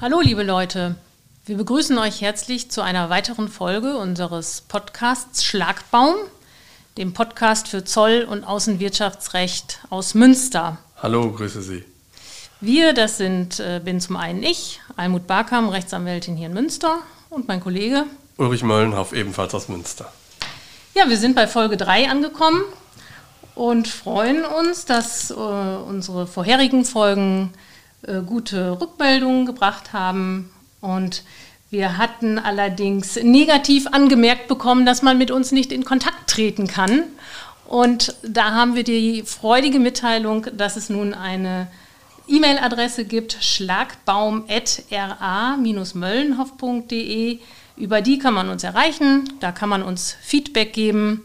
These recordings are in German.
Hallo liebe Leute, wir begrüßen euch herzlich zu einer weiteren Folge unseres Podcasts Schlagbaum, dem Podcast für Zoll- und Außenwirtschaftsrecht aus Münster. Hallo, grüße Sie. Wir, das sind, äh, bin zum einen ich, Almut Barkam, Rechtsanwältin hier in Münster und mein Kollege Ulrich Möllenhoff, ebenfalls aus Münster. Ja, wir sind bei Folge 3 angekommen und freuen uns, dass äh, unsere vorherigen Folgen äh, gute Rückmeldungen gebracht haben. Und wir hatten allerdings negativ angemerkt bekommen, dass man mit uns nicht in Kontakt treten kann. Und da haben wir die freudige Mitteilung, dass es nun eine E-Mail-Adresse gibt, schlagbaum.ra-möllenhoff.de. Über die kann man uns erreichen, da kann man uns Feedback geben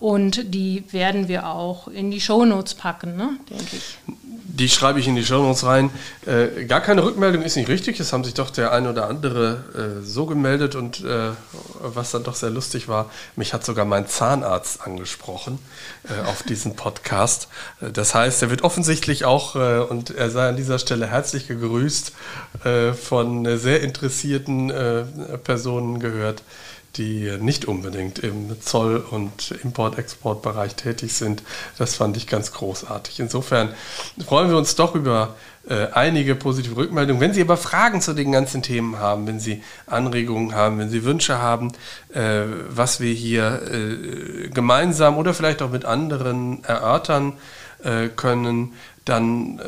und die werden wir auch in die Shownotes packen, ne, denke ich. Die schreibe ich in die Shownotes rein. Äh, gar keine Rückmeldung ist nicht richtig. Es haben sich doch der ein oder andere äh, so gemeldet und äh, was dann doch sehr lustig war, mich hat sogar mein Zahnarzt angesprochen äh, auf diesen Podcast. Äh, das heißt, er wird offensichtlich auch, äh, und er sei an dieser Stelle herzlich gegrüßt, von sehr interessierten Personen gehört die nicht unbedingt im Zoll- und Import-Export-Bereich tätig sind. Das fand ich ganz großartig. Insofern freuen wir uns doch über äh, einige positive Rückmeldungen. Wenn Sie aber Fragen zu den ganzen Themen haben, wenn Sie Anregungen haben, wenn Sie Wünsche haben, äh, was wir hier äh, gemeinsam oder vielleicht auch mit anderen erörtern äh, können, dann äh,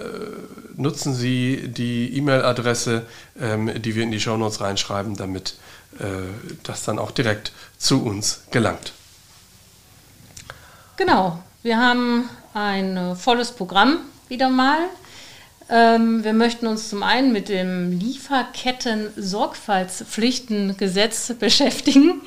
nutzen Sie die E-Mail-Adresse, ähm, die wir in die Shownotes reinschreiben, damit äh, das dann auch direkt zu uns gelangt. Genau, wir haben ein äh, volles Programm wieder mal. Ähm, wir möchten uns zum einen mit dem Lieferketten-Sorgfaltspflichtengesetz beschäftigen.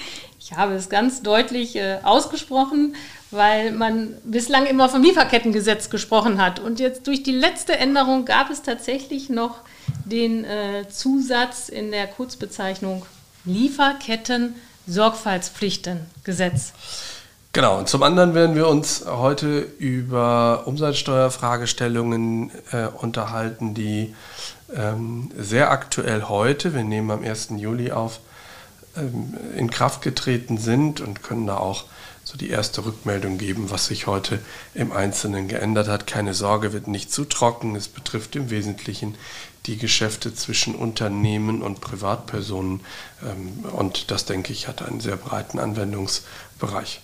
Ich habe es ganz deutlich äh, ausgesprochen, weil man bislang immer vom Lieferkettengesetz gesprochen hat. Und jetzt durch die letzte Änderung gab es tatsächlich noch den äh, Zusatz in der Kurzbezeichnung Lieferketten-Sorgfaltspflichtengesetz. Genau, und zum anderen werden wir uns heute über Umsatzsteuerfragestellungen äh, unterhalten, die ähm, sehr aktuell heute, wir nehmen am 1. Juli auf, in Kraft getreten sind und können da auch so die erste Rückmeldung geben, was sich heute im Einzelnen geändert hat. Keine Sorge, wird nicht zu trocken. Es betrifft im Wesentlichen die Geschäfte zwischen Unternehmen und Privatpersonen. Ähm, und das, denke ich, hat einen sehr breiten Anwendungsbereich.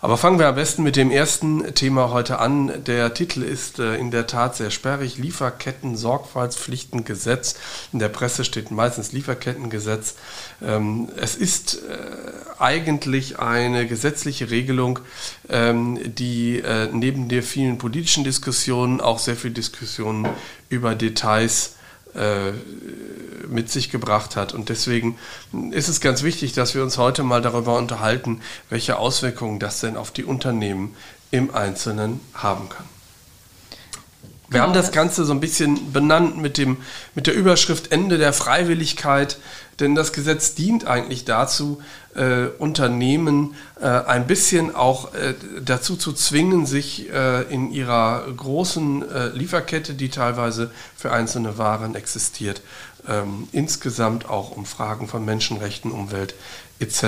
Aber fangen wir am besten mit dem ersten Thema heute an. Der Titel ist äh, in der Tat sehr sperrig. Lieferketten-Sorgfaltspflichtengesetz. In der Presse steht meistens Lieferkettengesetz. Ähm, es ist äh, eigentlich eine gesetzliche Regelung, ähm, die äh, neben der vielen politischen Diskussionen auch sehr viel Diskussionen über Details äh, mit sich gebracht hat. Und deswegen ist es ganz wichtig, dass wir uns heute mal darüber unterhalten, welche Auswirkungen das denn auf die Unternehmen im Einzelnen haben kann. Wir haben das Ganze so ein bisschen benannt mit, dem, mit der Überschrift Ende der Freiwilligkeit, denn das Gesetz dient eigentlich dazu, äh, Unternehmen äh, ein bisschen auch äh, dazu zu zwingen, sich äh, in ihrer großen äh, Lieferkette, die teilweise für einzelne Waren existiert, ähm, insgesamt auch um Fragen von Menschenrechten, Umwelt etc.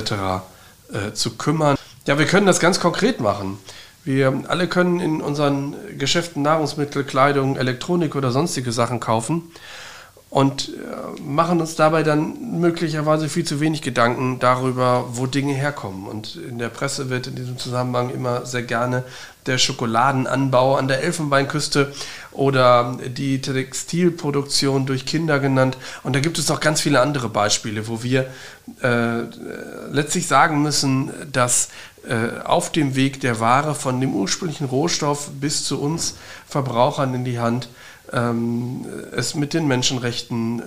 Äh, zu kümmern. Ja, wir können das ganz konkret machen. Wir alle können in unseren Geschäften Nahrungsmittel, Kleidung, Elektronik oder sonstige Sachen kaufen und äh, machen uns dabei dann möglicherweise viel zu wenig Gedanken darüber, wo Dinge herkommen. Und in der Presse wird in diesem Zusammenhang immer sehr gerne der Schokoladenanbau an der Elfenbeinküste oder die Textilproduktion durch Kinder genannt. Und da gibt es noch ganz viele andere Beispiele, wo wir äh, letztlich sagen müssen, dass auf dem Weg der Ware von dem ursprünglichen Rohstoff bis zu uns Verbrauchern in die Hand ähm, es mit den Menschenrechten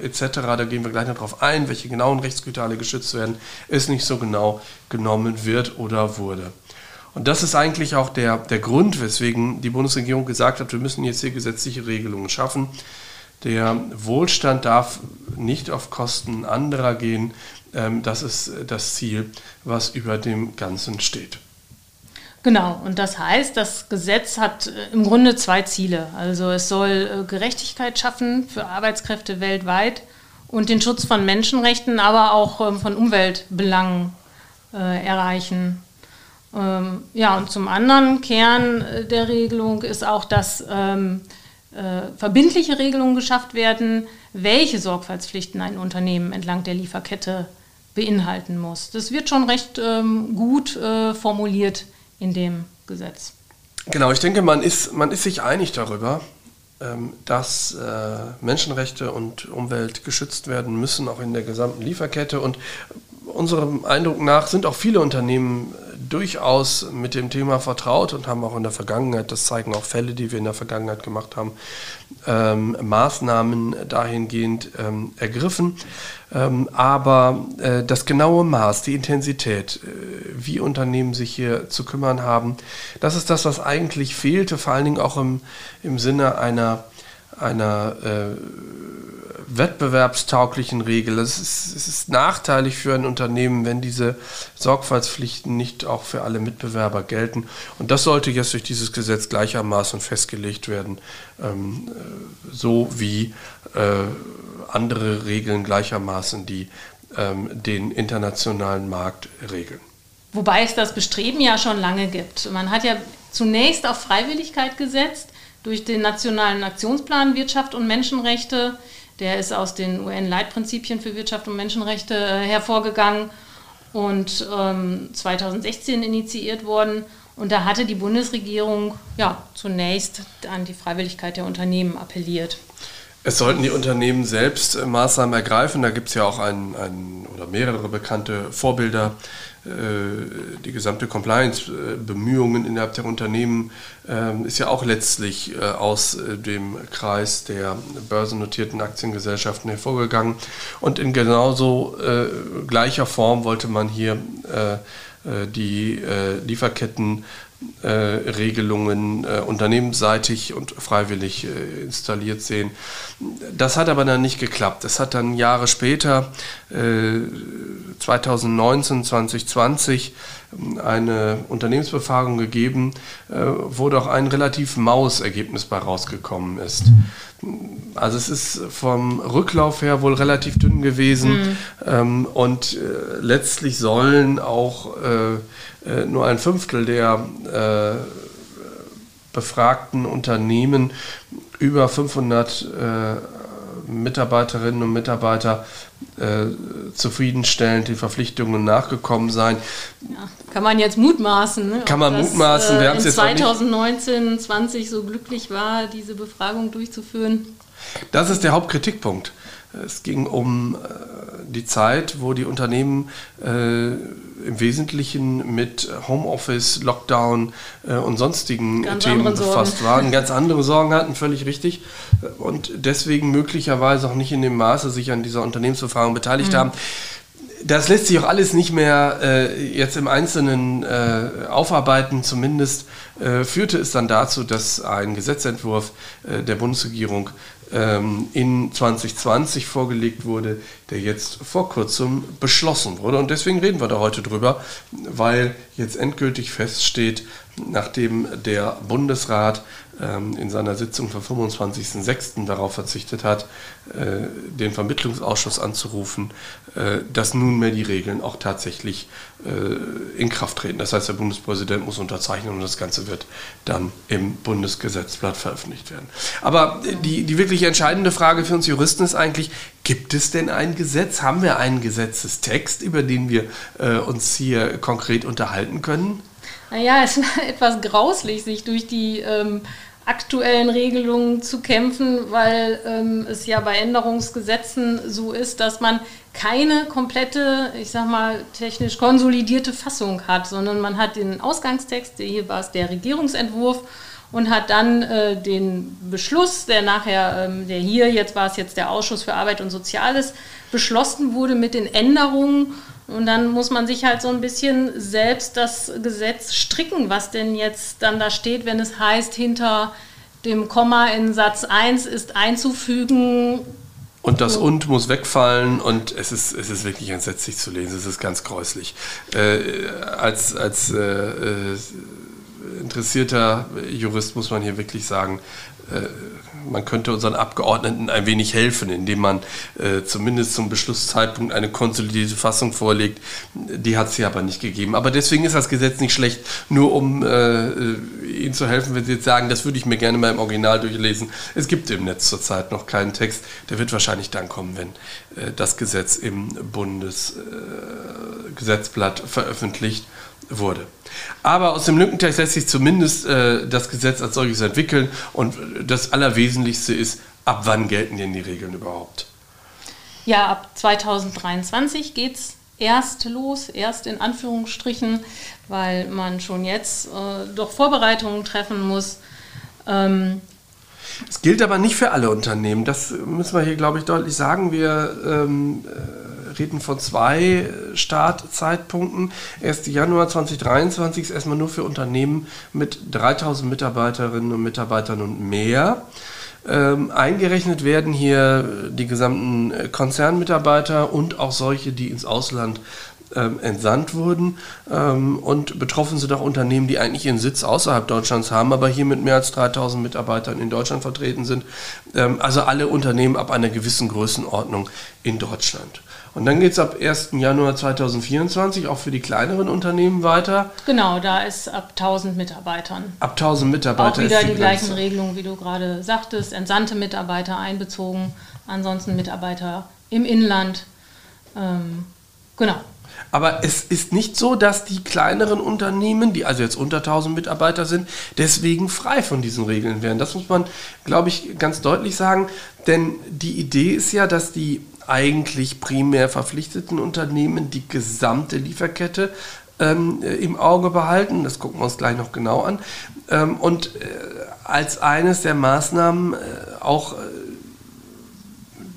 äh, etc., da gehen wir gleich noch drauf ein, welche genauen Rechtsgüter alle geschützt werden, es nicht so genau genommen wird oder wurde. Und das ist eigentlich auch der, der Grund, weswegen die Bundesregierung gesagt hat, wir müssen jetzt hier gesetzliche Regelungen schaffen. Der Wohlstand darf nicht auf Kosten anderer gehen. Ähm, das ist das Ziel, was über dem Ganzen steht. Genau, und das heißt, das Gesetz hat äh, im Grunde zwei Ziele. Also es soll äh, Gerechtigkeit schaffen für Arbeitskräfte weltweit und den Schutz von Menschenrechten, aber auch ähm, von Umweltbelangen äh, erreichen. Ähm, ja, und zum anderen Kern der Regelung ist auch, dass äh, verbindliche Regelungen geschafft werden, welche Sorgfaltspflichten ein Unternehmen entlang der Lieferkette beinhalten muss. Das wird schon recht ähm, gut äh, formuliert in dem Gesetz. Genau, ich denke, man ist, man ist sich einig darüber, ähm, dass äh, Menschenrechte und Umwelt geschützt werden müssen, auch in der gesamten Lieferkette. Und unserem Eindruck nach sind auch viele Unternehmen durchaus mit dem Thema vertraut und haben auch in der Vergangenheit, das zeigen auch Fälle, die wir in der Vergangenheit gemacht haben, ähm, Maßnahmen dahingehend ähm, ergriffen. Ähm, aber äh, das genaue Maß, die Intensität, äh, wie Unternehmen sich hier zu kümmern haben, das ist das, was eigentlich fehlte, vor allen Dingen auch im, im Sinne einer, einer äh, wettbewerbstauglichen Regel. Es ist, es ist nachteilig für ein Unternehmen, wenn diese Sorgfaltspflichten nicht auch für alle Mitbewerber gelten. Und das sollte jetzt durch dieses Gesetz gleichermaßen festgelegt werden, ähm, äh, so wie äh, andere Regeln gleichermaßen, die ähm, den internationalen Markt regeln. Wobei es das Bestreben ja schon lange gibt. Man hat ja zunächst auf Freiwilligkeit gesetzt durch den Nationalen Aktionsplan Wirtschaft und Menschenrechte der ist aus den UN-Leitprinzipien für Wirtschaft und Menschenrechte äh, hervorgegangen und ähm, 2016 initiiert worden. Und da hatte die Bundesregierung ja zunächst an die Freiwilligkeit der Unternehmen appelliert. Es sollten die Unternehmen selbst äh, Maßnahmen ergreifen. Da gibt es ja auch ein, ein, oder mehrere bekannte Vorbilder. Äh, die gesamte Compliance-Bemühungen innerhalb der Unternehmen ist ja auch letztlich äh, aus dem Kreis der börsennotierten Aktiengesellschaften hervorgegangen. Und in genauso gleicher Form wollte man hier die Lieferketten äh, Regelungen äh, unternehmensseitig und freiwillig äh, installiert sehen. Das hat aber dann nicht geklappt. Es hat dann Jahre später, 2019, 2020, eine Unternehmensbefragung gegeben, wo doch ein relativ maues Ergebnis bei rausgekommen ist. Also es ist vom Rücklauf her wohl relativ dünn gewesen mhm. und letztlich sollen auch äh, nur ein Fünftel der äh, befragten Unternehmen über 500 äh, Mitarbeiterinnen und Mitarbeiter äh, zufriedenstellend den Verpflichtungen nachgekommen sein. Ja, kann man jetzt mutmaßen. Ne? Kann man das, mutmaßen. Wir äh, in 2019, 20 so glücklich war, diese Befragung durchzuführen. Das ist der Hauptkritikpunkt. Es ging um äh, die Zeit, wo die Unternehmen äh, im Wesentlichen mit Homeoffice, Lockdown äh, und sonstigen Ganz Themen befasst waren, ganz andere Sorgen hatten, völlig richtig, und deswegen möglicherweise auch nicht in dem Maße sich an dieser Unternehmensbefragung beteiligt mhm. haben. Das lässt sich auch alles nicht mehr äh, jetzt im Einzelnen äh, aufarbeiten. Zumindest äh, führte es dann dazu, dass ein Gesetzentwurf der Bundesregierung in 2020 vorgelegt wurde, der jetzt vor kurzem beschlossen wurde. Und deswegen reden wir da heute drüber, weil jetzt endgültig feststeht, nachdem der Bundesrat ähm, in seiner Sitzung vom 25.06. darauf verzichtet hat, äh, den Vermittlungsausschuss anzurufen, äh, dass nunmehr die Regeln auch tatsächlich äh, in Kraft treten. Das heißt, der Bundespräsident muss unterzeichnen und das Ganze wird dann im Bundesgesetzblatt veröffentlicht werden. Aber die, die wirklich entscheidende Frage für uns Juristen ist eigentlich, gibt es denn ein Gesetz? Haben wir einen Gesetzestext, über den wir uns hier konkret unterhalten können? Naja, es war etwas grauslich, sich durch die ähm, aktuellen Regelungen zu kämpfen, weil ähm, es ja bei Änderungsgesetzen so ist, dass man keine komplette, ich sag mal, technisch konsolidierte Fassung hat, sondern man hat den Ausgangstext, hier war es der Regierungsentwurf, und hat dann äh, den Beschluss, der nachher, ähm, der hier, jetzt war es jetzt der Ausschuss für Arbeit und Soziales, beschlossen wurde mit den Änderungen und dann muss man sich halt so ein bisschen selbst das Gesetz stricken, was denn jetzt dann da steht, wenn es heißt, hinter dem Komma in Satz 1 ist einzufügen. Und das und muss wegfallen und es ist, es ist wirklich entsetzlich zu lesen, es ist ganz gräuslich. Äh, als als äh, äh interessierter Jurist muss man hier wirklich sagen, äh, man könnte unseren Abgeordneten ein wenig helfen, indem man äh, zumindest zum Beschlusszeitpunkt eine konsolidierte Fassung vorlegt. Die hat es hier aber nicht gegeben. Aber deswegen ist das Gesetz nicht schlecht, nur um äh, Ihnen zu helfen, wenn Sie jetzt sagen, das würde ich mir gerne mal im Original durchlesen. Es gibt im Netz zurzeit noch keinen Text. Der wird wahrscheinlich dann kommen, wenn äh, das Gesetz im Bundesgesetzblatt veröffentlicht wurde. Aber aus dem Lückentext lässt sich zumindest äh, das Gesetz als solches entwickeln und das Allerwesentlichste ist, ab wann gelten denn die Regeln überhaupt? Ja, ab 2023 geht es erst los, erst in Anführungsstrichen, weil man schon jetzt äh, doch Vorbereitungen treffen muss. Ähm, es gilt aber nicht für alle Unternehmen. Das müssen wir hier, glaube ich, deutlich sagen. Wir ähm, reden von zwei Startzeitpunkten. 1. Januar 2023 ist erstmal nur für Unternehmen mit 3000 Mitarbeiterinnen und Mitarbeitern und mehr. Ähm, eingerechnet werden hier die gesamten Konzernmitarbeiter und auch solche, die ins Ausland ähm, entsandt wurden. Ähm, und betroffen sind auch Unternehmen, die eigentlich ihren Sitz außerhalb Deutschlands haben, aber hier mit mehr als 3000 Mitarbeitern in Deutschland vertreten sind. Ähm, also alle Unternehmen ab einer gewissen Größenordnung in Deutschland. Und dann geht es ab 1. Januar 2024 auch für die kleineren Unternehmen weiter. Genau, da ist ab 1000 Mitarbeitern. Ab 1000 Mitarbeiter. Auch wieder die, die gleichen Regelungen, wie du gerade sagtest. Entsandte Mitarbeiter einbezogen, ansonsten Mitarbeiter im Inland. Ähm, genau. Aber es ist nicht so, dass die kleineren Unternehmen, die also jetzt unter 1000 Mitarbeiter sind, deswegen frei von diesen Regeln wären. Das muss man, glaube ich, ganz deutlich sagen. Denn die Idee ist ja, dass die eigentlich primär verpflichteten Unternehmen die gesamte Lieferkette ähm, im Auge behalten. Das gucken wir uns gleich noch genau an. Ähm, und äh, als eines der Maßnahmen äh, auch äh,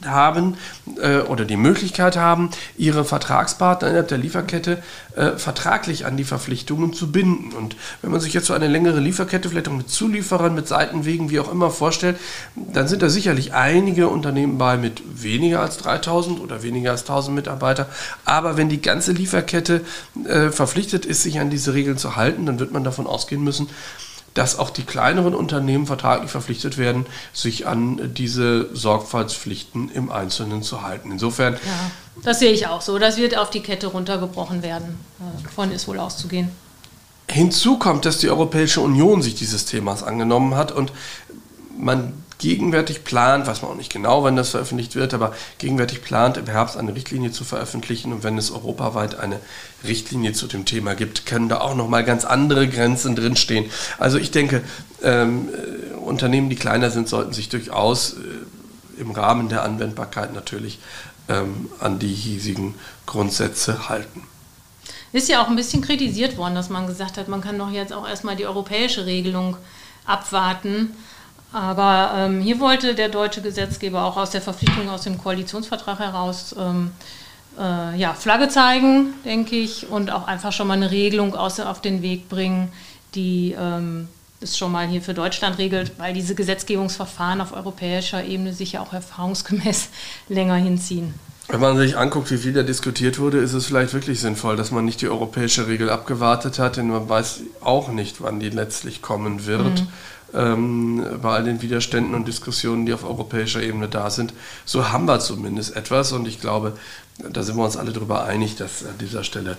haben äh, oder die Möglichkeit haben, ihre Vertragspartner innerhalb der Lieferkette äh, vertraglich an die Verpflichtungen zu binden. Und wenn man sich jetzt so eine längere Lieferkette vielleicht auch mit Zulieferern, mit Seitenwegen, wie auch immer vorstellt, dann sind da sicherlich einige Unternehmen bei mit weniger als 3000 oder weniger als 1000 Mitarbeiter. Aber wenn die ganze Lieferkette äh, verpflichtet ist, sich an diese Regeln zu halten, dann wird man davon ausgehen müssen, dass auch die kleineren Unternehmen vertraglich verpflichtet werden, sich an diese Sorgfaltspflichten im Einzelnen zu halten. Insofern. Ja, das sehe ich auch so. Das wird auf die Kette runtergebrochen werden. Davon ist wohl auszugehen. Hinzu kommt, dass die Europäische Union sich dieses Themas angenommen hat und man gegenwärtig plant, weiß man auch nicht genau, wann das veröffentlicht wird, aber gegenwärtig plant, im Herbst eine Richtlinie zu veröffentlichen. Und wenn es europaweit eine Richtlinie zu dem Thema gibt, können da auch nochmal ganz andere Grenzen drinstehen. Also ich denke, ähm, äh, Unternehmen, die kleiner sind, sollten sich durchaus äh, im Rahmen der Anwendbarkeit natürlich ähm, an die hiesigen Grundsätze halten. Ist ja auch ein bisschen kritisiert worden, dass man gesagt hat, man kann doch jetzt auch erstmal die europäische Regelung abwarten. Aber ähm, hier wollte der deutsche Gesetzgeber auch aus der Verpflichtung aus dem Koalitionsvertrag heraus ähm, äh, ja, Flagge zeigen, denke ich, und auch einfach schon mal eine Regelung aus, auf den Weg bringen, die ähm, es schon mal hier für Deutschland regelt, weil diese Gesetzgebungsverfahren auf europäischer Ebene sich ja auch erfahrungsgemäß länger hinziehen. Wenn man sich anguckt, wie viel da diskutiert wurde, ist es vielleicht wirklich sinnvoll, dass man nicht die europäische Regel abgewartet hat, denn man weiß auch nicht, wann die letztlich kommen wird. Mhm ähm, bei all den Widerständen und Diskussionen, die auf europäischer Ebene da sind. So haben wir zumindest etwas und ich glaube, da sind wir uns alle darüber einig, dass an dieser Stelle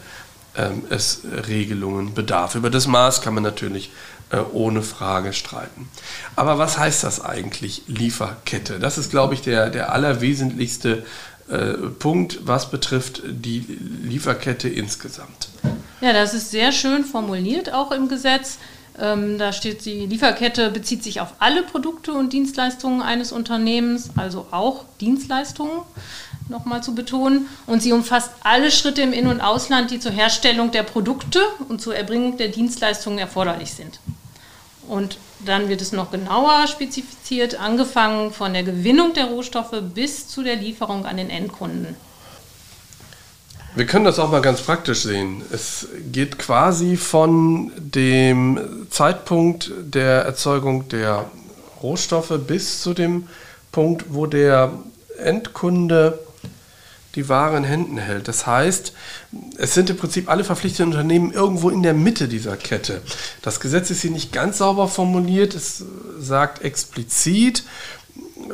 ähm, es Regelungen bedarf. Über das Maß kann man natürlich äh, ohne Frage streiten. Aber was heißt das eigentlich, Lieferkette? Das ist, glaube ich, der, der allerwesentlichste äh, Punkt, was betrifft die Lieferkette insgesamt. Ja, das ist sehr schön formuliert, auch im Gesetz. Ähm, da steht, die Lieferkette bezieht sich auf alle Produkte und Dienstleistungen eines Unternehmens, also auch Dienstleistungen, nochmal zu betonen. Und sie umfasst alle Schritte im In- und Ausland, die zur Herstellung der Produkte und zur Erbringung der Dienstleistungen erforderlich sind. Und dann wird es noch genauer spezifiziert, angefangen von der Gewinnung der Rohstoffe bis zu der Lieferung an den Endkunden. Wir können das auch mal ganz praktisch sehen. Es geht quasi von dem Zeitpunkt der Erzeugung der Rohstoffe bis zu dem Punkt, wo der Endkunde die Ware in Händen hält. Das heißt, es sind im Prinzip alle verpflichteten Unternehmen irgendwo in der Mitte dieser Kette. Das Gesetz ist hier nicht ganz sauber formuliert. Es sagt explizit,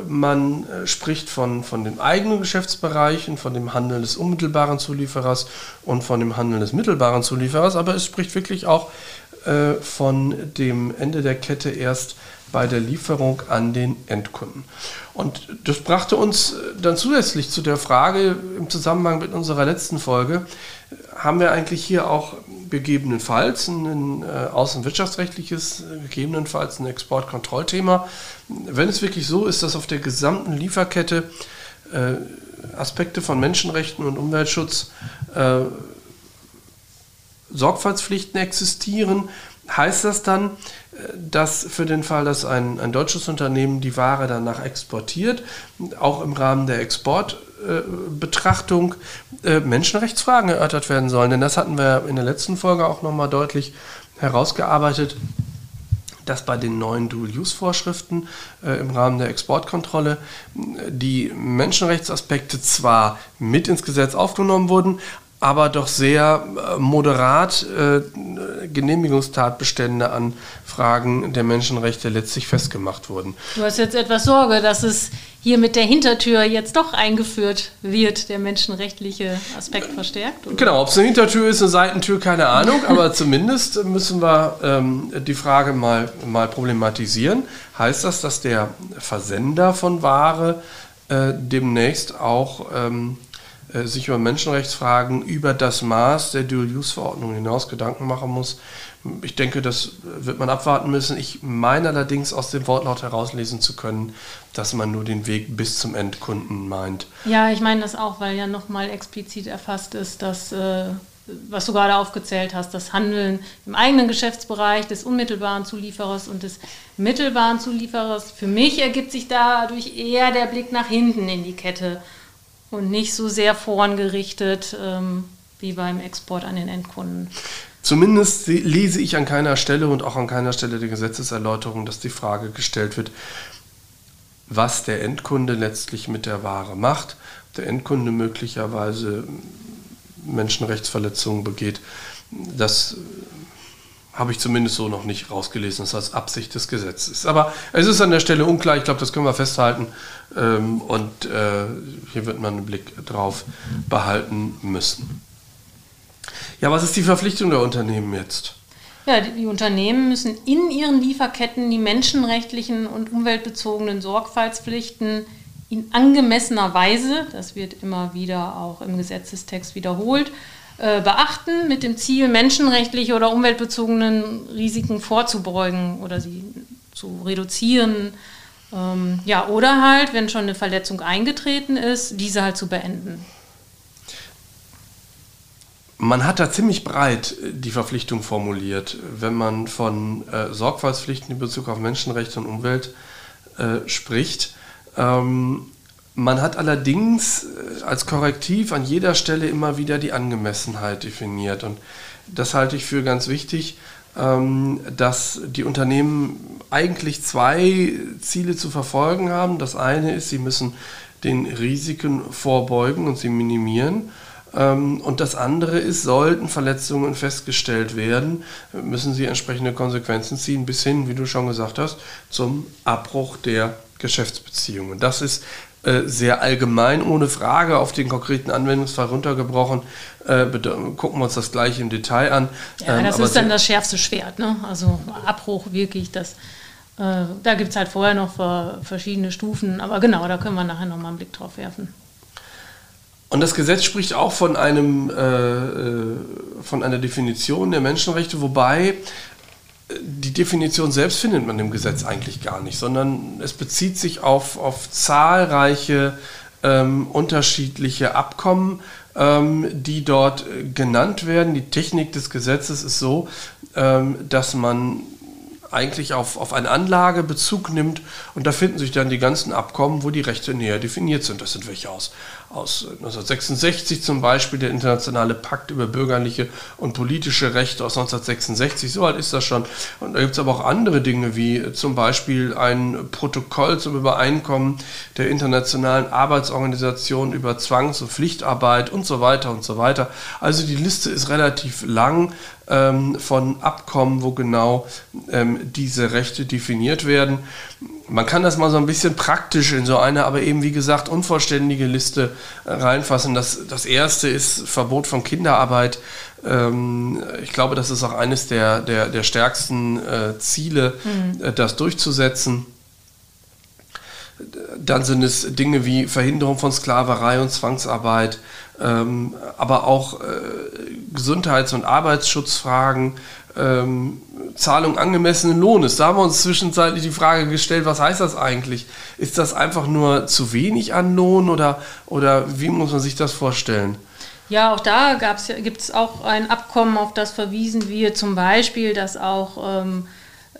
man äh, spricht von, von den eigenen Geschäftsbereichen, von dem Handel des unmittelbaren Zulieferers und von dem Handel des mittelbaren Zulieferers, aber es spricht wirklich auch äh, von dem Ende der Kette erst bei der Lieferung an den Endkunden. Und das brachte uns äh, dann zusätzlich zu der Frage im Zusammenhang mit unserer letzten Folge, haben wir eigentlich hier auch gegebenenfalls ein, äh, außenwirtschaftsrechtliches, äh, gegebenenfalls ein Exportkontrollthema. Wenn es wirklich so ist, dass auf der gesamten Lieferkette äh, Aspekte von Menschenrechten und Umweltschutz äh, Sorgfaltspflichten existieren, heißt das dann, dass für den Fall, dass ein, ein deutsches Unternehmen die Ware danach exportiert, auch im Rahmen der Exportbetrachtung äh, äh, Menschenrechtsfragen erörtert werden sollen. Denn das hatten wir in der letzten Folge auch nochmal deutlich herausgearbeitet, dass bei den neuen Dual-Use-Vorschriften äh, im Rahmen der Exportkontrolle die Menschenrechtsaspekte zwar mit ins Gesetz aufgenommen wurden, aber doch sehr äh, moderat äh, Genehmigungstatbestände an Fragen der Menschenrechte letztlich festgemacht wurden. Du hast jetzt etwas Sorge, dass es hier mit der Hintertür jetzt doch eingeführt wird, der menschenrechtliche Aspekt verstärkt? Oder? Genau, ob es eine Hintertür ist, eine Seitentür, keine Ahnung, aber zumindest müssen wir ähm, die Frage mal, mal problematisieren. Heißt das, dass der Versender von Ware äh, demnächst auch ähm, äh, sich über Menschenrechtsfragen über das Maß der Dual-Use-Verordnung hinaus Gedanken machen muss. Ich denke, das wird man abwarten müssen. Ich meine allerdings aus dem Wortlaut herauslesen zu können, dass man nur den Weg bis zum Endkunden meint. Ja, ich meine das auch, weil ja nochmal explizit erfasst ist, dass, äh, was du gerade aufgezählt hast, das Handeln im eigenen Geschäftsbereich des unmittelbaren Zulieferers und des mittelbaren Zulieferers. Für mich ergibt sich dadurch eher der Blick nach hinten in die Kette und nicht so sehr vorangerichtet ähm, wie beim Export an den Endkunden. Zumindest lese ich an keiner Stelle und auch an keiner Stelle der Gesetzeserläuterung, dass die Frage gestellt wird, was der Endkunde letztlich mit der Ware macht. Der Endkunde möglicherweise Menschenrechtsverletzungen begeht. Das habe ich zumindest so noch nicht rausgelesen, dass das Absicht des Gesetzes ist. Aber es ist an der Stelle unklar, ich glaube, das können wir festhalten. Ähm, und äh, hier wird man einen Blick drauf behalten müssen. Ja, was ist die Verpflichtung der Unternehmen jetzt? Ja, die, die Unternehmen müssen in ihren Lieferketten die menschenrechtlichen und umweltbezogenen Sorgfaltspflichten in angemessener Weise, das wird immer wieder auch im Gesetzestext wiederholt, äh, beachten, mit dem Ziel, menschenrechtliche oder umweltbezogenen Risiken vorzubeugen oder sie zu reduzieren. Ähm, ja, oder halt, wenn schon eine Verletzung eingetreten ist, diese halt zu beenden. Man hat da ziemlich breit äh, die Verpflichtung formuliert, wenn man von äh, Sorgfaltspflichten in Bezug auf Menschenrechte und Umwelt äh, spricht. Ähm, man hat allerdings äh, als Korrektiv an jeder Stelle immer wieder die Angemessenheit definiert. Und das halte ich für ganz wichtig, dass die Unternehmen eigentlich zwei Ziele zu verfolgen haben. Das eine ist, sie müssen den Risiken vorbeugen und sie minimieren. Ähm, und das andere ist, sollten Verletzungen festgestellt werden, müssen sie entsprechende Konsequenzen ziehen, bis hin, wie du schon gesagt hast, zum Abbruch der Geschäftsbeziehungen. Das ist äh, sehr allgemein, ohne Frage, auf den konkreten Anwendungsfall runtergebrochen. Äh, gucken wir uns das gleich im Detail an. Ja, ähm, das ist dann das schärfste Schwert. Ne? Also Abbruch wirklich, das, äh, da gibt es halt vorher noch verschiedene Stufen. Aber genau, da können wir nachher nochmal einen Blick drauf werfen. Und das Gesetz spricht auch von, einem, äh, äh von einer Definition der Menschenrechte, wobei die Definition selbst findet man im Gesetz eigentlich gar nicht, sondern es bezieht sich auf, auf zahlreiche ähm, unterschiedliche Abkommen, ähm, die dort äh, genannt werden. Die Technik des Gesetzes ist so, ähm, dass man eigentlich auf, auf eine Anlage Bezug nimmt und da finden sich dann die ganzen Abkommen, wo die Rechte näher definiert sind. Das sind welche aus aus 1966 zum Beispiel, der Internationale Pakt über bürgerliche und politische Rechte aus 1966, so alt ist das schon. Und da gibt es aber auch andere Dinge, wie zum Beispiel ein Protokoll zum Übereinkommen der Internationalen Arbeitsorganisation über Zwangs- und Pflichtarbeit und so weiter und so weiter. Also die Liste ist relativ lang ähm, von Abkommen, wo genau ähm, diese Rechte definiert werden. Man kann das mal so ein bisschen praktisch in so eine, aber eben wie gesagt, unvollständige Liste äh, reinfassen. Das, das erste ist Verbot von Kinderarbeit. Ähm, ich glaube, das ist auch eines der, der, der stärksten äh, Ziele, mhm. äh, das durchzusetzen. Dann sind es Dinge wie Verhinderung von Sklaverei und Zwangsarbeit, ähm, aber auch äh, Gesundheits- und Arbeitsschutzfragen, ähm, Zahlung angemessenen Lohnes. Da haben wir uns zwischenzeitlich die Frage gestellt, was heißt das eigentlich? Ist das einfach nur zu wenig an Lohn oder, oder wie muss man sich das vorstellen? Ja, auch da gibt es auch ein Abkommen, auf das verwiesen wird, zum Beispiel, dass auch ähm,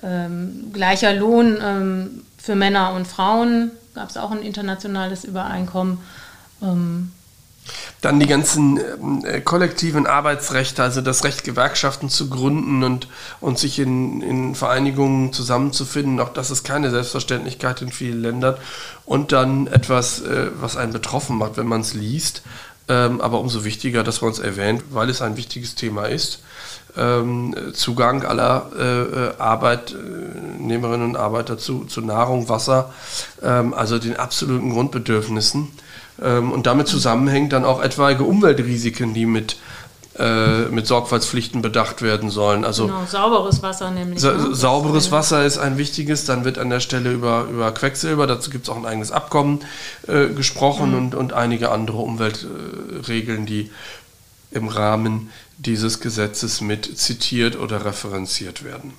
ähm, gleicher Lohn ähm, für Männer und Frauen, gab es auch ein internationales Übereinkommen. Ähm, dann die ganzen äh, kollektiven Arbeitsrechte, also das Recht, Gewerkschaften zu gründen und, und sich in, in Vereinigungen zusammenzufinden. Auch das ist keine Selbstverständlichkeit in vielen Ländern. Und dann etwas, äh, was einen betroffen macht, wenn man es liest. Ähm, aber umso wichtiger, dass man es erwähnt, weil es ein wichtiges Thema ist. Ähm, Zugang aller äh, äh Arbeitnehmerinnen und Arbeiter zu, zu Nahrung, Wasser, ähm, also den absoluten Grundbedürfnissen. Ähm, und damit zusammenhängt dann auch etwaige Umweltrisiken, die mit äh, mit Sorgfaltspflichten bedacht werden sollen. Also genau, sauberes Wasser nämlich. Sa ne? Sauberes Wasser ist ein wichtiges. Dann wird an der Stelle über, über Quecksilber, dazu gibt es auch ein eigenes Abkommen äh, gesprochen mhm. und, und einige andere Umweltregeln, die im Rahmen dieses Gesetzes mit zitiert oder referenziert werden.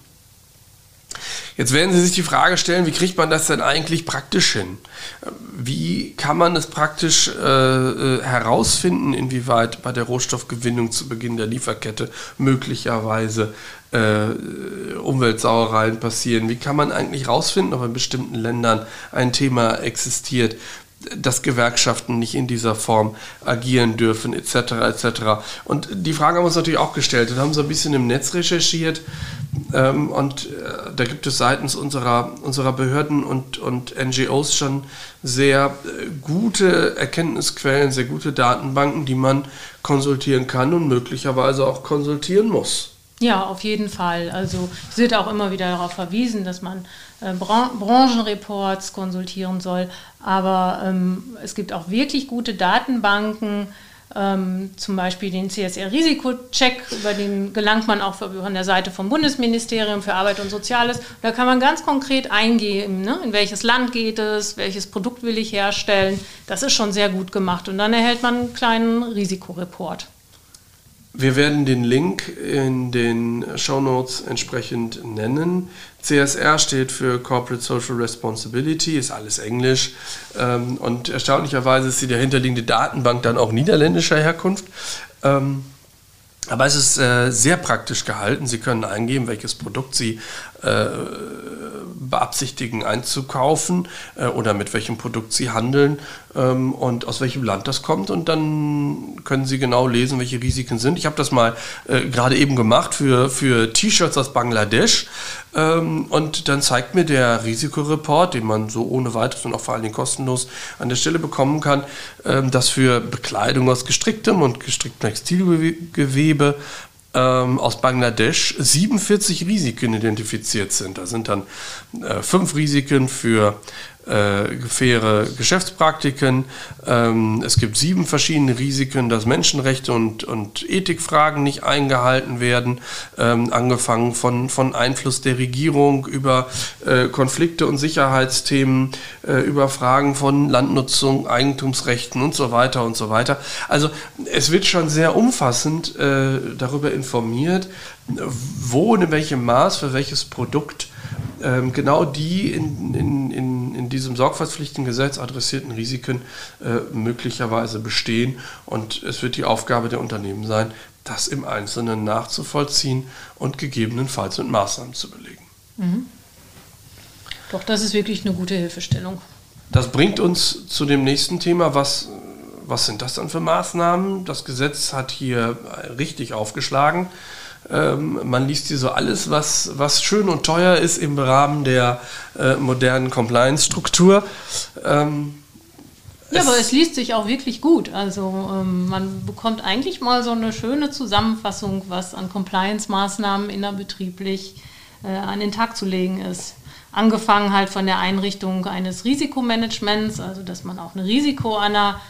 Jetzt werden Sie sich die Frage stellen, wie kriegt man das denn eigentlich praktisch hin? Wie kann man es praktisch äh, äh, herausfinden, inwieweit bei der Rohstoffgewinnung zu Beginn der Lieferkette möglicherweise äh, Umweltsauereien passieren? Wie kann man eigentlich herausfinden, ob in bestimmten Ländern ein Thema existiert? Dass Gewerkschaften nicht in dieser Form agieren dürfen, etc. etc. Und die Frage haben wir uns natürlich auch gestellt und haben so ein bisschen im Netz recherchiert. Ähm, und äh, da gibt es seitens unserer, unserer Behörden und, und NGOs schon sehr äh, gute Erkenntnisquellen, sehr gute Datenbanken, die man konsultieren kann und möglicherweise auch konsultieren muss. Ja, auf jeden Fall. Also es wird auch immer wieder darauf verwiesen, dass man Bran Branchenreports konsultieren soll. Aber ähm, es gibt auch wirklich gute Datenbanken, ähm, zum Beispiel den CSR-Risikocheck, über den gelangt man auch von der Seite vom Bundesministerium für Arbeit und Soziales. Da kann man ganz konkret eingeben, ne? in welches Land geht es, welches Produkt will ich herstellen. Das ist schon sehr gut gemacht. Und dann erhält man einen kleinen Risikoreport. Wir werden den Link in den Show Notes entsprechend nennen. CSR steht für Corporate Social Responsibility, ist alles Englisch. Ähm, und erstaunlicherweise ist die dahinterliegende Datenbank dann auch niederländischer Herkunft. Ähm, aber es ist äh, sehr praktisch gehalten. Sie können eingeben, welches Produkt Sie äh, beabsichtigen einzukaufen äh, oder mit welchem Produkt Sie handeln ähm, und aus welchem Land das kommt. Und dann können Sie genau lesen, welche Risiken sind. Ich habe das mal äh, gerade eben gemacht für, für T-Shirts aus Bangladesch. Ähm, und dann zeigt mir der Risikoreport, den man so ohne weiteres und auch vor allen Dingen kostenlos an der Stelle bekommen kann, ähm, dass für Bekleidung aus gestricktem und gestricktem Textilgewebe ähm, aus Bangladesch 47 Risiken identifiziert sind. Da sind dann äh, fünf Risiken für äh, faire Geschäftspraktiken. Ähm, es gibt sieben verschiedene Risiken, dass Menschenrechte und, und Ethikfragen nicht eingehalten werden, ähm, angefangen von, von Einfluss der Regierung über äh, Konflikte und Sicherheitsthemen, äh, über Fragen von Landnutzung, Eigentumsrechten und so weiter und so weiter. Also es wird schon sehr umfassend äh, darüber informiert, wo und in welchem Maß für welches Produkt ähm, genau die in, in, in, in diesem Sorgfaltspflichtengesetz adressierten Risiken äh, möglicherweise bestehen. Und es wird die Aufgabe der Unternehmen sein, das im Einzelnen nachzuvollziehen und gegebenenfalls mit Maßnahmen zu belegen. Mhm. Doch, das ist wirklich eine gute Hilfestellung. Das bringt uns zu dem nächsten Thema, was was sind das dann für Maßnahmen? Das Gesetz hat hier richtig aufgeschlagen. Ähm, man liest hier so alles, was, was schön und teuer ist im Rahmen der äh, modernen Compliance-Struktur. Ähm, ja, aber es liest sich auch wirklich gut. Also ähm, man bekommt eigentlich mal so eine schöne Zusammenfassung, was an Compliance-Maßnahmen innerbetrieblich äh, an den Tag zu legen ist. Angefangen halt von der Einrichtung eines Risikomanagements, also dass man auch eine Risikoanalyse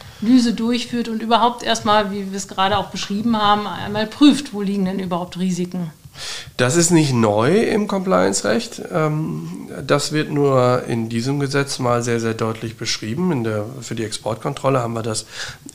durchführt und überhaupt erstmal, wie wir es gerade auch beschrieben haben, einmal prüft, wo liegen denn überhaupt Risiken. Das ist nicht neu im Compliance-Recht. Ähm, das wird nur in diesem Gesetz mal sehr, sehr deutlich beschrieben. Der, für die Exportkontrolle haben wir das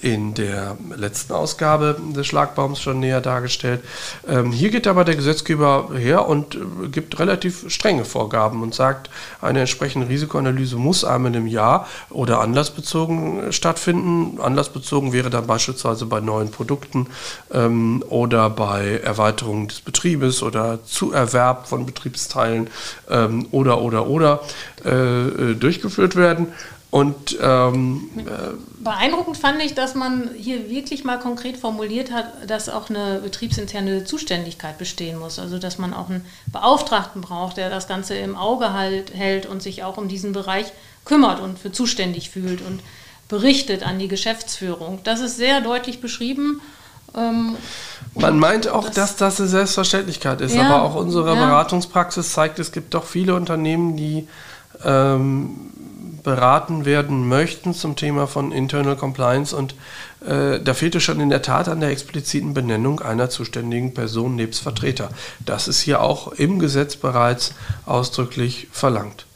in der letzten Ausgabe des Schlagbaums schon näher dargestellt. Ähm, hier geht aber der Gesetzgeber her und äh, gibt relativ strenge Vorgaben und sagt, eine entsprechende Risikoanalyse muss einmal im Jahr oder anlassbezogen stattfinden. Anlassbezogen wäre dann beispielsweise bei neuen Produkten ähm, oder bei Erweiterung des Betriebes Betriebes oder Zuerwerb von Betriebsteilen ähm, oder oder oder äh, äh, durchgeführt werden. Und ähm, äh, beeindruckend fand ich, dass man hier wirklich mal konkret formuliert hat, dass auch eine betriebsinterne Zuständigkeit bestehen muss. Also dass man auch einen Beauftragten braucht, der das Ganze im Auge halt, hält und sich auch um diesen Bereich kümmert und für zuständig fühlt und berichtet an die Geschäftsführung. Das ist sehr deutlich beschrieben ähm, Man meint auch, das, dass das eine Selbstverständlichkeit ist, ja, aber auch unsere ja. Beratungspraxis zeigt, es gibt doch viele Unternehmen, die ähm, beraten werden möchten zum Thema von Internal Compliance und äh, da fehlt es schon in der Tat an der expliziten Benennung einer zuständigen Person nebst Vertreter. Das ist hier auch im Gesetz bereits ausdrücklich verlangt.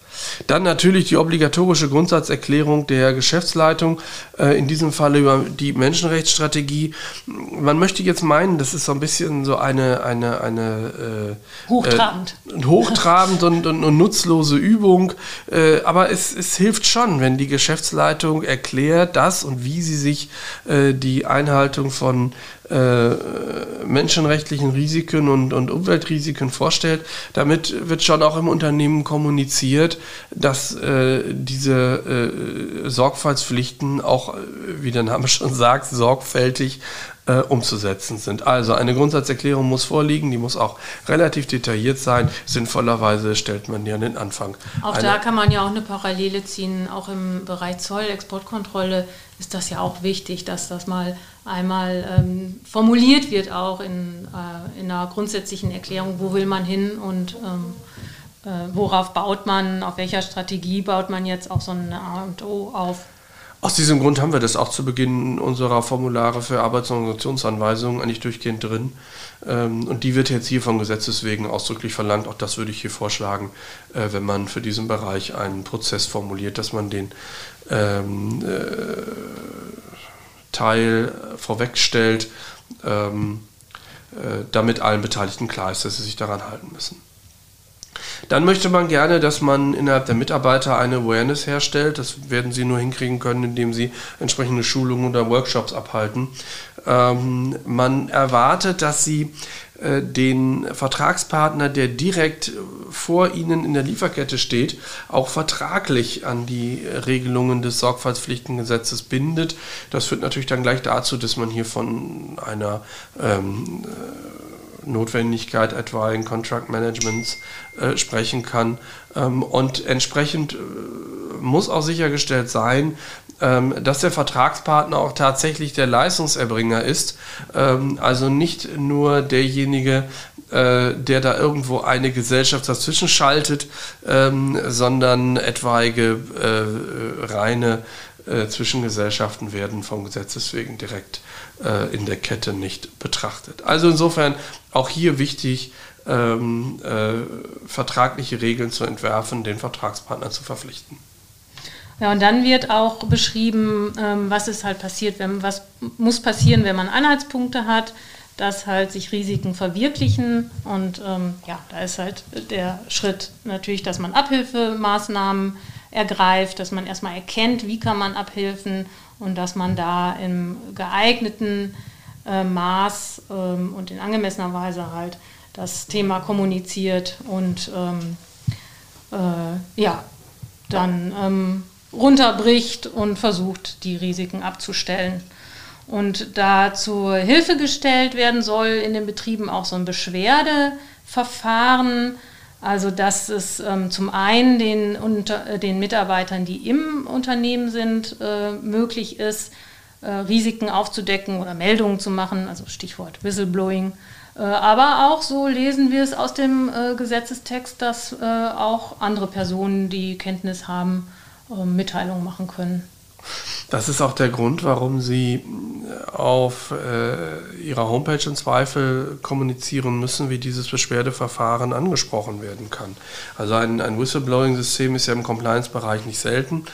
Dann natürlich die obligatorische Grundsatzerklärung der Geschäftsleitung, äh, in diesem Fall über die Menschenrechtsstrategie. Man möchte jetzt meinen, das ist so ein bisschen so eine, eine, eine äh, hochtrabend, äh, hochtrabend und, und, und, nutzlose Übung. Äh, aber es, es hilft schon, wenn die Geschäftsleitung erklärt, dass und wie sie sich die Einhaltung von äh, menschenrechtlichen Risiken und, und Umweltrisiken vorstellt. Damit wird schon auch im Unternehmen kommuniziert, dass äh, diese äh, Sorgfaltspflichten auch, wie der Name schon sagt, sorgfältig äh, umzusetzen sind. Also eine Grundsatzerklärung muss vorliegen, die muss auch relativ detailliert sein. Sinnvollerweise stellt man die an den Anfang. Auch da kann man ja auch eine Parallele ziehen. Auch im Bereich Zoll, Exportkontrolle ist das ja auch wichtig, dass das mal einmal ähm, formuliert wird, auch in, äh, in einer grundsätzlichen Erklärung, wo will man hin und ähm, äh, worauf baut man, auf welcher Strategie baut man jetzt auch so ein A und O auf. Aus diesem Grund haben wir das auch zu Beginn unserer Formulare für Arbeits- und Organisationsanweisungen eigentlich durchgehend drin. Ähm, und die wird jetzt hier vom Gesetzes wegen ausdrücklich verlangt. Auch das würde ich hier vorschlagen, äh, wenn man für diesen Bereich einen Prozess formuliert, dass man den ähm, äh, Teil vorwegstellt, ähm, äh, damit allen Beteiligten klar ist, dass sie sich daran halten müssen. Dann möchte man gerne, dass man innerhalb der Mitarbeiter eine Awareness herstellt. Das werden sie nur hinkriegen können, indem sie entsprechende Schulungen oder Workshops abhalten. Ähm, man erwartet, dass sie äh, den Vertragspartner, der direkt vor Ihnen in der Lieferkette steht, auch vertraglich an die Regelungen des Sorgfaltspflichtengesetzes bindet. Das führt natürlich dann gleich dazu, dass man hier von einer ähm, Notwendigkeit etwaigen Contract Managements äh, sprechen kann. Ähm, und entsprechend äh, muss auch sichergestellt sein, ähm, dass der Vertragspartner auch tatsächlich der Leistungserbringer ist. Ähm, also nicht nur derjenige, äh, der da irgendwo eine Gesellschaft dazwischen schaltet, ähm, sondern etwaige äh, reine äh, Zwischengesellschaften werden vom Gesetzes wegen direkt äh, in der Kette nicht betrachtet. Also insofern auch hier wichtig, ähm, äh, vertragliche Regeln zu entwerfen, den Vertragspartner zu verpflichten. Ja, und dann wird auch beschrieben, ähm, was ist halt passiert, wenn, was muss passieren, wenn man Anhaltspunkte hat, dass halt sich Risiken verwirklichen. Und ähm, ja, da ist halt der Schritt natürlich, dass man Abhilfemaßnahmen ergreift, dass man erstmal erkennt, wie kann man abhelfen und dass man da im geeigneten äh, Maß ähm, und in angemessener Weise halt das Thema kommuniziert und ähm, äh, ja, dann ähm, runterbricht und versucht, die Risiken abzustellen. Und da zur Hilfe gestellt werden soll in den Betrieben auch so ein Beschwerdeverfahren, also dass es ähm, zum einen den, unter, äh, den Mitarbeitern, die im Unternehmen sind, äh, möglich ist, äh, Risiken aufzudecken oder Meldungen zu machen, also Stichwort Whistleblowing. Äh, aber auch so lesen wir es aus dem äh, Gesetzestext, dass auch andere Personen, die Kenntnis haben, Mitteilungen machen können. Das ist auch der Grund, warum Sie äh, auf äh, Ihrer Homepage im Zweifel kommunizieren müssen, wie dieses Beschwerdeverfahren angesprochen werden kann. Also ein, ein Whistleblowing-System ist ja im Compliance-Bereich nicht selten.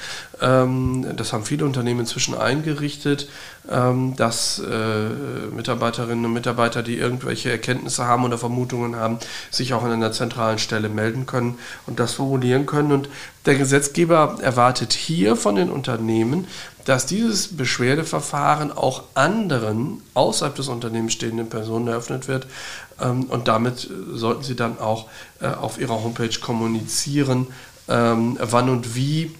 Ähm, das haben viele Unternehmen inzwischen eingerichtet, dass äh, Mitarbeiterinnen und Mitarbeiter, die irgendwelche Erkenntnisse haben oder Vermutungen haben, sich auch an einer zentralen Stelle melden können und das formulieren können. Und der Gesetzgeber erwartet hier von den Unternehmen, dass dieses Beschwerdeverfahren auch anderen außerhalb des Unternehmens stehenden Personen eröffnet wird. Ähm, und damit sollten Sie dann auch äh, auf Ihrer Homepage kommunizieren, ähm, wann und wie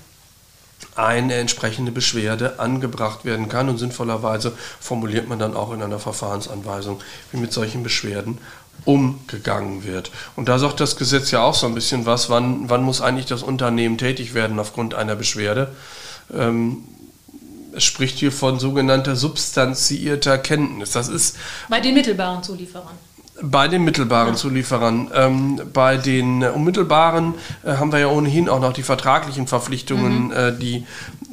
eine entsprechende Beschwerde angebracht werden kann. Und sinnvollerweise formuliert man dann auch in einer Verfahrensanweisung, wie mit solchen Beschwerden umgegangen wird. Und da sagt das Gesetz ja auch so ein bisschen was, wann, wann muss eigentlich das Unternehmen tätig werden aufgrund einer Beschwerde. Ähm, es spricht hier von sogenannter substanziierter Kenntnis. Das ist bei den mittelbaren Zulieferern. Bei den mittelbaren. Zulieferern. Ähm, bei den unmittelbaren äh, haben wir ja ohnehin auch noch die vertraglichen Verpflichtungen, mhm. äh, die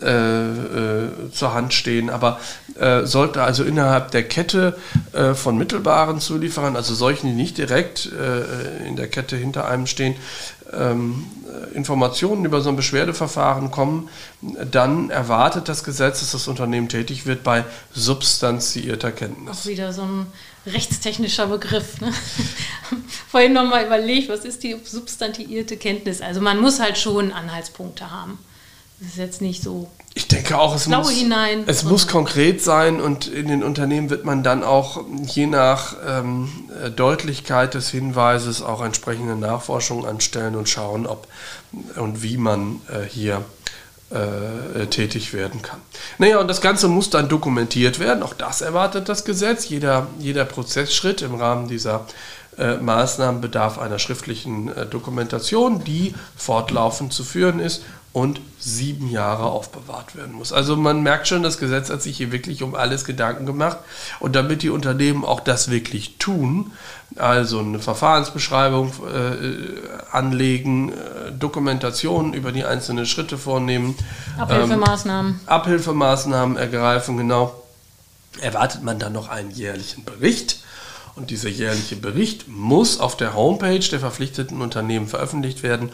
äh, äh zur Hand stehen. Aber äh, sollte also innerhalb der Kette äh, von mittelbaren Zulieferern, also solchen, die nicht direkt in der Kette hinter einem stehen, ähm, Informationen über so ein Beschwerdeverfahren kommen, dann erwartet das Gesetz, dass das Unternehmen tätig wird bei substanziierter Kenntnis. Auch wieder so ein rechtstechnischer Begriff. Ne? Vorhin nochmal überlegt, was ist die substantiierte Kenntnis? Also man muss halt schon Anhaltspunkte haben. Das ist jetzt nicht so. Ich denke auch, es, muss, hinein, es muss konkret sein und in den Unternehmen wird man dann auch je nach ähm, Deutlichkeit des Hinweises auch entsprechende Nachforschungen anstellen und schauen, ob und wie man äh, hier äh, tätig werden kann. Naja, und das Ganze muss dann dokumentiert werden. Auch das erwartet das Gesetz. Jeder, jeder Prozessschritt im Rahmen dieser äh, Maßnahmen bedarf einer schriftlichen äh, Dokumentation, die fortlaufend zu führen ist und sieben Jahre aufbewahrt werden muss. Also man merkt schon, das Gesetz hat sich hier wirklich um alles Gedanken gemacht. Und damit die Unternehmen auch das wirklich tun, also eine Verfahrensbeschreibung äh, anlegen, äh, Dokumentationen über die einzelnen Schritte vornehmen, Abhilfemaßnahmen. Ähm, Abhilfemaßnahmen ergreifen, genau, erwartet man dann noch einen jährlichen Bericht. Und dieser jährliche Bericht muss auf der Homepage der verpflichteten Unternehmen veröffentlicht werden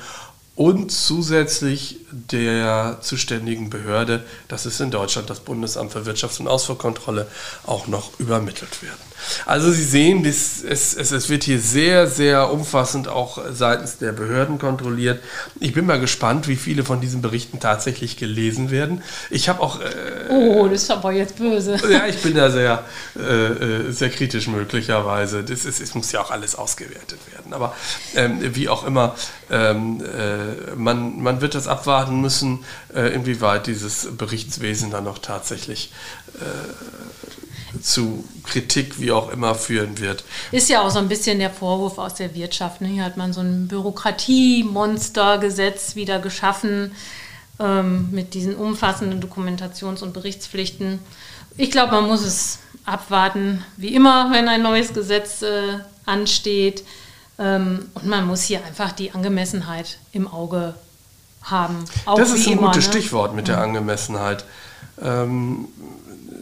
und zusätzlich der zuständigen Behörde, das ist in Deutschland das Bundesamt für Wirtschafts- und Ausfuhrkontrolle, auch noch übermittelt werden. Also Sie sehen, es, es, es wird hier sehr, sehr umfassend auch seitens der Behörden kontrolliert. Ich bin mal gespannt, wie viele von diesen Berichten tatsächlich gelesen werden. Ich habe auch... Äh, oh, das ist aber jetzt böse. Ja, ich bin da sehr, äh, sehr kritisch möglicherweise. Das ist, es muss ja auch alles ausgewertet werden. Aber ähm, wie auch immer, ähm, äh, man, man wird das abwarten müssen, äh, inwieweit dieses Berichtswesen dann noch tatsächlich äh, zu Kritik, wie auch immer, führen wird. Ist ja auch so ein bisschen der Vorwurf aus der Wirtschaft. Ne? Hier hat man so ein Bürokratiemonstergesetz wieder geschaffen ähm, mit diesen umfassenden Dokumentations- und Berichtspflichten. Ich glaube, man muss es abwarten, wie immer, wenn ein neues Gesetz äh, ansteht. Ähm, und man muss hier einfach die Angemessenheit im Auge haben. das ist ein immer, gutes ne? Stichwort mit der Angemessenheit. Ähm,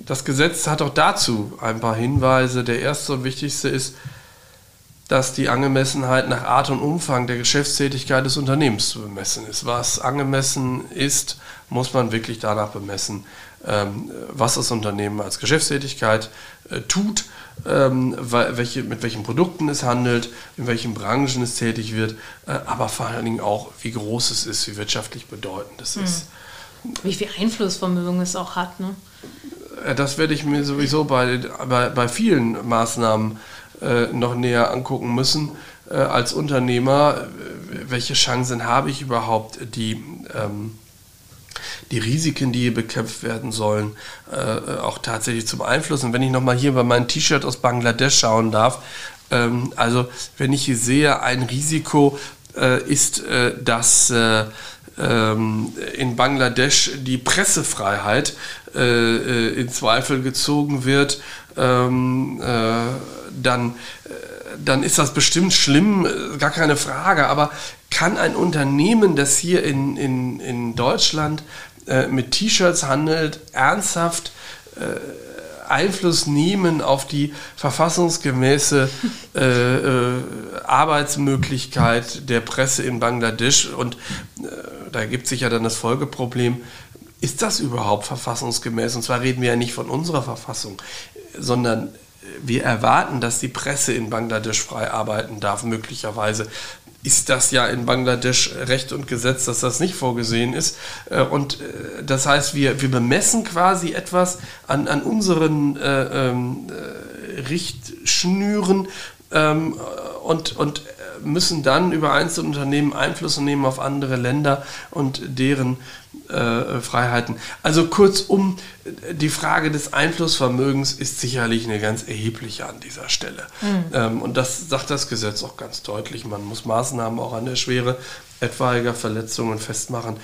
das Gesetz hat auch dazu ein paar Hinweise. Der erste und wichtigste ist, dass die Angemessenheit nach Art und Umfang der Geschäftstätigkeit des Unternehmens zu bemessen ist. Was angemessen ist, muss man wirklich danach bemessen, ähm, was das Unternehmen als Geschäftstätigkeit äh, tut, ähm, welche, mit welchen Produkten es handelt, in welchen Branchen es tätig wird, äh, aber vor allen Dingen auch, wie groß es ist, wie wirtschaftlich bedeutend es ist. Wie viel Einflussvermögen es auch hat. Ne? Äh, das werde ich mir sowieso bei, bei, bei vielen Maßnahmen äh, noch näher angucken müssen. Äh, als Unternehmer, welche Chancen habe ich überhaupt, die, ähm, die Risiken, die hier bekämpft werden sollen, äh, auch tatsächlich zum Einfluss. Und wenn ich nochmal hier bei meinem T-Shirt aus Bangladesch schauen darf, ähm, also wenn ich hier sehe, ein Risiko äh, ist, äh, dass äh, ähm, in Bangladesch die Pressefreiheit äh, äh, in Zweifel gezogen wird, ähm, dann dann ist das bestimmt schlimm, gar keine Frage. Aber kann ein Unternehmen, das hier in, in, in Deutschland äh, mit T-Shirts handelt, ernsthaft äh, Einfluss nehmen auf die verfassungsgemäße äh, äh, Arbeitsmöglichkeit der Presse in Bangladesch? Und äh, da ergibt sich ja dann das Folgeproblem, ist das überhaupt verfassungsgemäß? Und zwar reden wir ja nicht von unserer Verfassung, sondern wir erwarten, dass die Presse in Bangladesch frei arbeiten darf, möglicherweise ist das ja in Bangladesch Recht und Gesetz, dass das nicht vorgesehen ist. Äh, und äh, das heißt, wir, wir bemessen quasi etwas an, an unseren äh, ähm, äh, Richtschnüren ähm, und, und müssen dann über einzelne Unternehmen Einfluss nehmen auf andere Länder und deren äh, Freiheiten. Also kurzum, die Frage des Einflussvermögens ist sicherlich eine ganz erhebliche an dieser Stelle. Mhm. Ähm, und das sagt das Gesetz auch ganz deutlich. Man muss Maßnahmen auch an der Schwere etwaiger Verletzungen festmachen.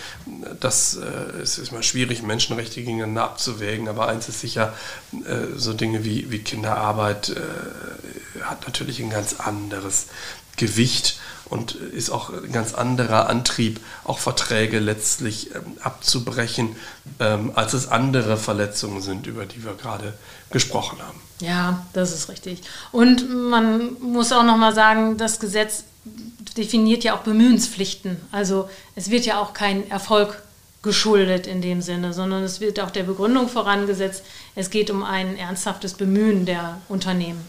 Das äh, ist, ist mal schwierig, Menschenrechte gegeneinander abzuwägen, aber eins ist sicher, äh, so Dinge wie, wie Kinderarbeit äh, hat natürlich ein ganz anderes Gewicht und ist auch ein ganz anderer Antrieb, auch Verträge letztlich ähm, abzubrechen, ähm, als es andere Verletzungen sind, über die wir gerade gesprochen haben. Ja, das ist richtig. Und man muss auch nochmal sagen, das Gesetz definiert ja auch Bemühenspflichten. Also es wird ja auch kein Erfolg geschuldet in dem Sinne, sondern es wird auch der Begründung vorangesetzt, es geht um ein ernsthaftes Bemühen der Unternehmen.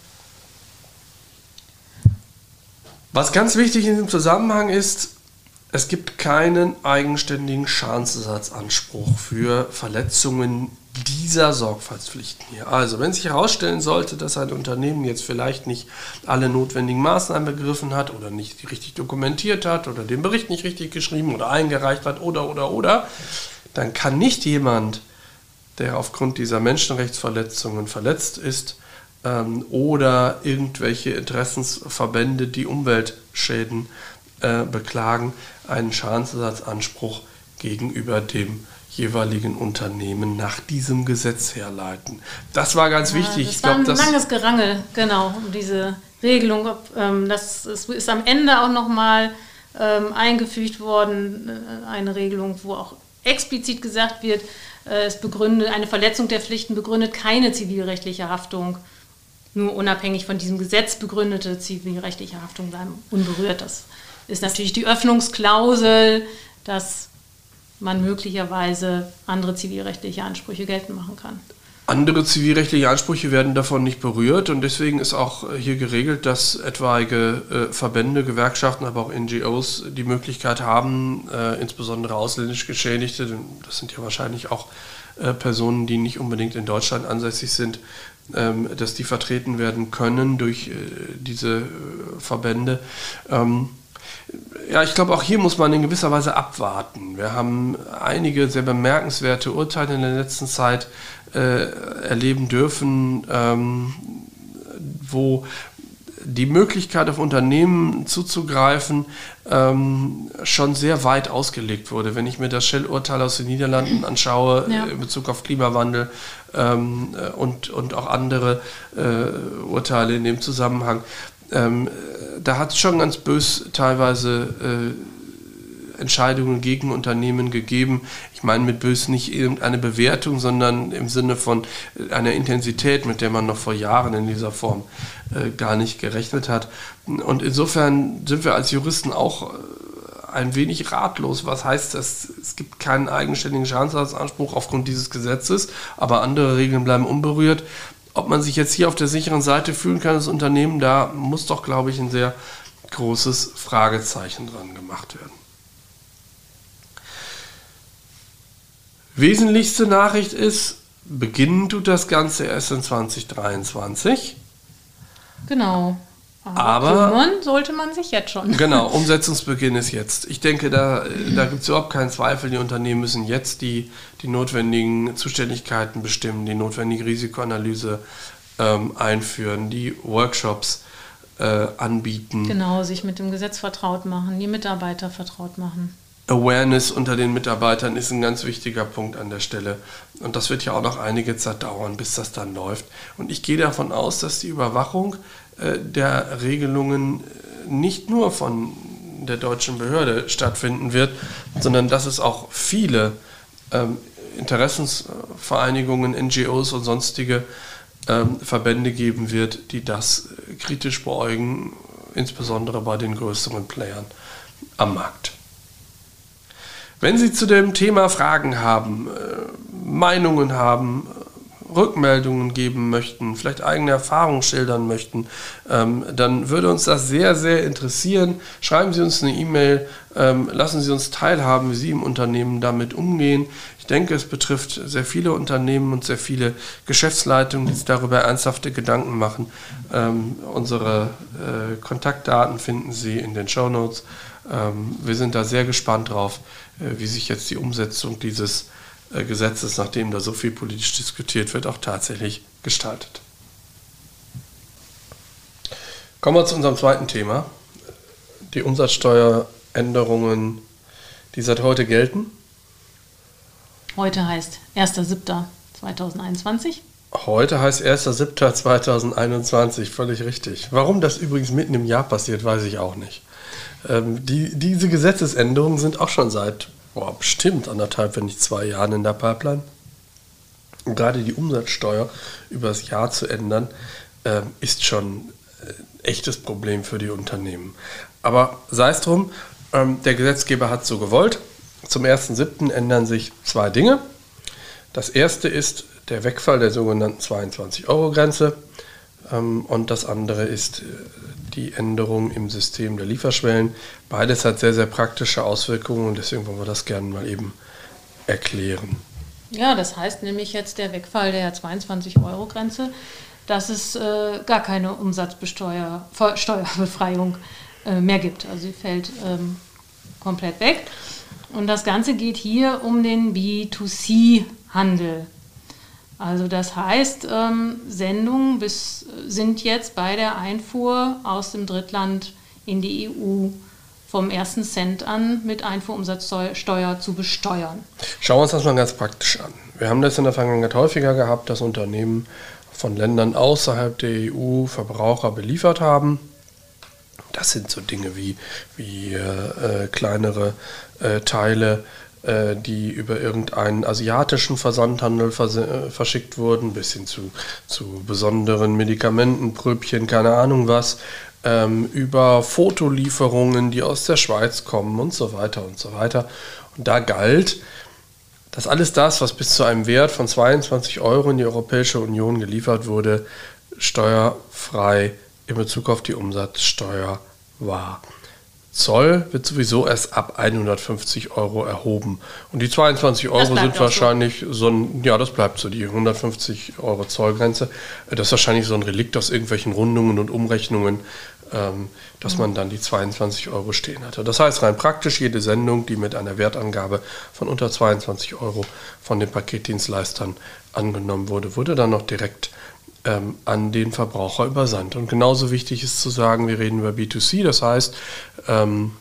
Was ganz wichtig in diesem Zusammenhang ist, es gibt keinen eigenständigen Schadensersatzanspruch für Verletzungen dieser Sorgfaltspflichten hier. Also, wenn sich herausstellen sollte, dass ein Unternehmen jetzt vielleicht nicht alle notwendigen Maßnahmen begriffen hat oder nicht richtig dokumentiert hat oder den Bericht nicht richtig geschrieben oder eingereicht hat oder oder oder, dann kann nicht jemand, der aufgrund dieser Menschenrechtsverletzungen verletzt ist, ähm, oder irgendwelche Interessensverbände, die Umweltschäden äh, beklagen, einen Schadensersatzanspruch gegenüber dem jeweiligen Unternehmen nach diesem Gesetz herleiten. Das war ganz ja, wichtig. Das ich war glaub, ein langes Gerangel, genau, um diese Regelung. Ob, ähm, das, ist am Ende auch nochmal ähm, eingefügt worden, äh, eine Regelung, wo auch explizit gesagt wird, äh, es begründet, eine Verletzung der Pflichten begründet keine zivilrechtliche Haftung nur unabhängig von diesem Gesetz begründete zivilrechtliche Haftung bleiben unberührt. Das ist natürlich die Öffnungsklausel, dass man möglicherweise andere zivilrechtliche Ansprüche geltend machen kann. Andere zivilrechtliche Ansprüche werden davon nicht berührt und deswegen ist auch hier geregelt, dass etwaige äh, Verbände, Gewerkschaften, aber auch NGOs die Möglichkeit haben, äh, insbesondere ausländisch Geschädigte, das sind ja wahrscheinlich auch äh, Personen, die nicht unbedingt in Deutschland ansässig sind, ähm, dass die vertreten werden können durch äh, diese äh, Verbände. Ähm, ja, ich glaube, auch hier muss man in gewisser Weise abwarten. Wir haben einige sehr bemerkenswerte Urteile in der letzten Zeit äh, erleben dürfen, ähm, wo die Möglichkeit auf Unternehmen zuzugreifen ähm, schon sehr weit ausgelegt wurde. Wenn ich mir das Shell-Urteil aus den Niederlanden anschaue ja. in Bezug auf Klimawandel ähm, äh, und, und auch andere äh, Urteile in dem Zusammenhang, ähm, da hat es schon ganz bös teilweise äh, Entscheidungen gegen Unternehmen gegeben. Ich meine mit bös nicht irgendeine Bewertung, sondern im Sinne von einer Intensität, mit der man noch vor Jahren in dieser Form äh, gar nicht gerechnet hat. Und insofern sind wir als Juristen auch äh, ein wenig ratlos. Was heißt das? Es gibt keinen eigenständigen Schadensersatzanspruch aufgrund dieses Gesetzes, aber andere Regeln bleiben unberührt. Ob man sich jetzt hier auf der sicheren Seite fühlen kann, das Unternehmen, da muss doch, glaube ich, ein sehr großes Fragezeichen dran gemacht werden. Wesentlichste Nachricht ist, beginnen tut das Ganze erst in 2023. Genau. Aber, kümmern sollte man sich jetzt schon. Genau, Umsetzungsbeginn ist jetzt. Ich denke, da, da gibt es überhaupt keinen Zweifel. Die Unternehmen müssen jetzt die, die notwendigen Zuständigkeiten bestimmen, die notwendige Risikoanalyse ähm, einführen, die Workshops äh, anbieten. Genau, sich mit dem Gesetz vertraut machen, die Mitarbeiter vertraut machen. Awareness unter den Mitarbeitern ist ein ganz wichtiger Punkt an der Stelle. Und das wird ja auch noch einige Zeit dauern, bis das dann läuft. Und ich gehe davon aus, dass die Überwachung der Regelungen äh, nicht nur von der deutschen Behörde stattfinden wird, sondern dass es auch viele ähm, Interessensvereinigungen, NGOs und sonstige ähm, Verbände geben wird, die das äh, kritisch beäugen, insbesondere bei den größeren Playern am Markt. Wenn Sie zu dem Thema Fragen haben, äh, Meinungen haben, äh, Rückmeldungen geben möchten, vielleicht eigene Erfahrungen schildern möchten, ähm, dann würde uns das sehr, sehr interessieren. Schreiben Sie uns eine E-Mail, ähm, lassen Sie uns teilhaben, wie Sie im Unternehmen damit umgehen. Ich denke, es betrifft sehr viele Unternehmen und sehr viele Geschäftsleitungen, die sich darüber ernsthafte Gedanken machen. Ähm, unsere äh, Kontaktdaten finden Sie in den Show Notes. Ähm, wir sind da sehr gespannt drauf, äh, wie sich jetzt die Umsetzung dieses Gesetzes, nachdem da so viel politisch diskutiert wird, auch tatsächlich gestaltet. Kommen wir zu unserem zweiten Thema, die Umsatzsteueränderungen, die seit heute gelten. Heute heißt 1.7.2021. Heute heißt 1.7.2021, völlig richtig. Warum das übrigens mitten im Jahr passiert, weiß ich auch nicht. Ähm, die, diese Gesetzesänderungen sind auch schon seit boah, bestimmt anderthalb, wenn nicht zwei Jahren in der Pipeline. Und gerade die Umsatzsteuer über das Jahr zu ändern, äh, ist schon ein echtes Problem für die Unternehmen. Aber sei es drum, ähm, der Gesetzgeber hat so gewollt. Zum 1.7. ändern sich zwei Dinge. Das erste ist der Wegfall der sogenannten 22-Euro-Grenze ähm, und das andere ist äh, die Änderung im System der Lieferschwellen. Beides hat sehr, sehr praktische Auswirkungen und deswegen wollen wir das gerne mal eben erklären. Ja, das heißt nämlich jetzt der Wegfall der 22-Euro-Grenze, dass es äh, gar keine Umsatzsteuerbefreiung äh, mehr gibt. Also sie fällt ähm, komplett weg. Und das Ganze geht hier um den B2C-Handel. Also das heißt, ähm, Sendungen bis, sind jetzt bei der Einfuhr aus dem Drittland in die EU vom ersten Cent an mit Einfuhrumsatzsteuer zu besteuern. Schauen wir uns das mal ganz praktisch an. Wir haben das in der Vergangenheit häufiger gehabt, dass Unternehmen von Ländern außerhalb der EU Verbraucher beliefert haben. Das sind so Dinge wie, wie äh, kleinere äh, Teile äh, die über irgendeinen asiatischen Versandhandel vers äh, verschickt wurden, bis hin zu, zu besonderen Medikamenten, Pröbchen, keine Ahnung was, ähm, über Fotolieferungen, die aus der Schweiz kommen und so weiter und so weiter. Und da galt, dass alles das, was bis zu einem Wert von 22 Euro in die Europäische Union geliefert wurde, steuerfrei in Bezug auf die Umsatzsteuer war. Zoll wird sowieso erst ab 150 Euro erhoben. Und die 22 Euro sind wahrscheinlich so. so. ein, ja, das bleibt so, die 150 Euro Zollgrenze. Das ist wahrscheinlich so ein Relikt aus irgendwelchen Rundungen und Umrechnungen, ähm, dass mhm. man dann die 22 Euro stehen hatte. Das heißt, rein praktisch, jede Sendung, die mit einer Wertangabe von unter 22 Euro von den Paketdienstleistern angenommen wurde, wurde dann noch direkt ähm, an den Verbraucher übersandt. Und genauso wichtig ist zu sagen, wir reden über B2C, das heißt, ähm,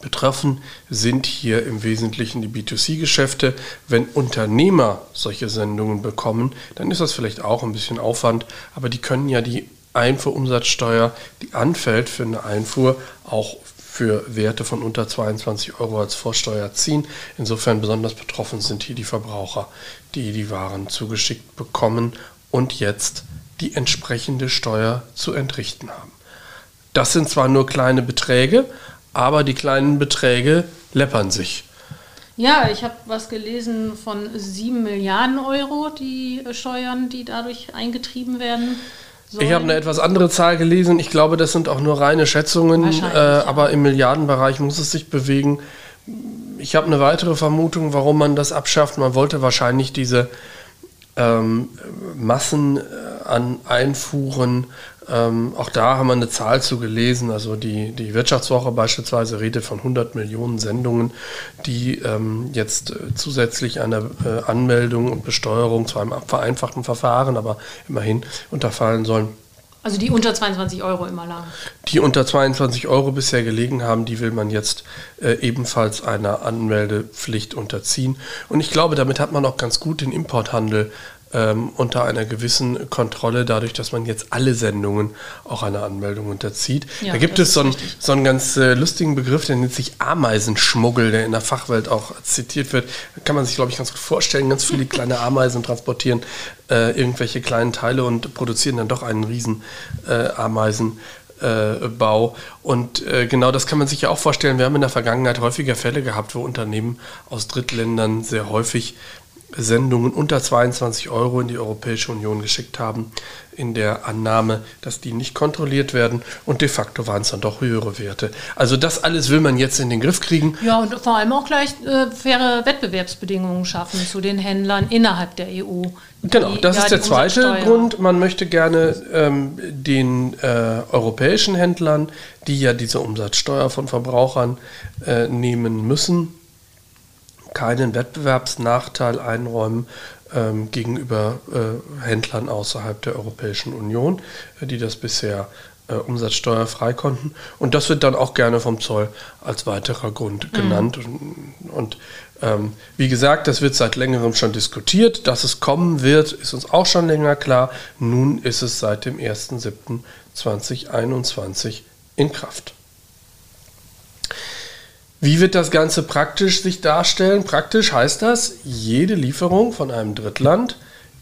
Betroffen sind hier im Wesentlichen die B2C-Geschäfte. Wenn Unternehmer solche Sendungen bekommen, dann ist das vielleicht auch ein bisschen Aufwand, aber die können ja die Einfuhrumsatzsteuer, die anfällt für eine Einfuhr, auch für Werte von unter 22 Euro als Vorsteuer ziehen. Insofern besonders betroffen sind hier die Verbraucher, die die Waren zugeschickt bekommen und jetzt die entsprechende Steuer zu entrichten haben. Das sind zwar nur kleine Beträge, aber die kleinen Beträge läppern sich. Ja, ich habe was gelesen von 7 Milliarden Euro, die Steuern, die dadurch eingetrieben werden. Sollen. Ich habe eine etwas andere Zahl gelesen. Ich glaube, das sind auch nur reine Schätzungen, äh, aber im Milliardenbereich muss es sich bewegen. Ich habe eine weitere Vermutung, warum man das abschafft. Man wollte wahrscheinlich diese ähm, Massen äh, an Einfuhren Ähm, auch da haben wir eine Zahl zu gelesen. Also die, die Wirtschaftswoche beispielsweise redet von 100 Millionen Sendungen, die ähm, jetzt äh, zusätzlich einer äh, Anmeldung und Besteuerung zu einem vereinfachten Verfahren, aber immerhin unterfallen sollen. Also die unter 22 Euro immer lang. Die unter 22 Euro bisher gelegen haben, die will man jetzt äh, ebenfalls einer Anmeldepflicht unterziehen. Und ich glaube, damit hat man auch ganz gut den Importhandel ähm, unter einer gewissen Kontrolle, dadurch, dass man jetzt alle Sendungen auch einer Anmeldung unterzieht. Ja, da gibt es so einen, so einen ganz äh, lustigen Begriff, der nennt sich Ameisenschmuggel, der in der Fachwelt auch zitiert wird. Da kann man sich, glaube ich, ganz gut vorstellen. Ganz viele kleine Ameisen transportieren äh, irgendwelche kleinen Teile und produzieren dann doch einen riesen äh, Ameisen. Bau. Und äh, genau das kann man sich ja auch vorstellen. Wir haben in der Vergangenheit häufiger Fälle gehabt, wo Unternehmen aus Drittländern sehr häufig Sendungen unter 22 Euro in die Europäische Union geschickt haben, in der Annahme, dass die nicht kontrolliert werden und de facto waren es dann doch höhere Werte. Also das alles will man jetzt in den Griff kriegen. Ja, und vor allem auch gleich äh, faire Wettbewerbsbedingungen schaffen zu den Händlern innerhalb der EU. Genau, das ja, ist der zweite Grund. Man möchte gerne ähm, den äh, europäischen Händlern, die ja diese Umsatzsteuer von Verbrauchern äh, nehmen müssen, keinen Wettbewerbsnachteil einräumen ähm, gegenüber äh, Händlern außerhalb der Europäischen Union, äh, die das bisher äh, umsatzsteuerfrei konnten. Und das wird dann auch gerne vom Zoll als weiterer Grund mhm. genannt. Mhm. Und, und ähm, wie gesagt, das wird seit längerem schon diskutiert. Dass es kommen wird, ist uns auch schon länger klar. Nun ist es seit dem 1.7.2021 in Kraft. Wie wird das Ganze praktisch sich darstellen? Praktisch heißt das, jede Lieferung von einem Drittland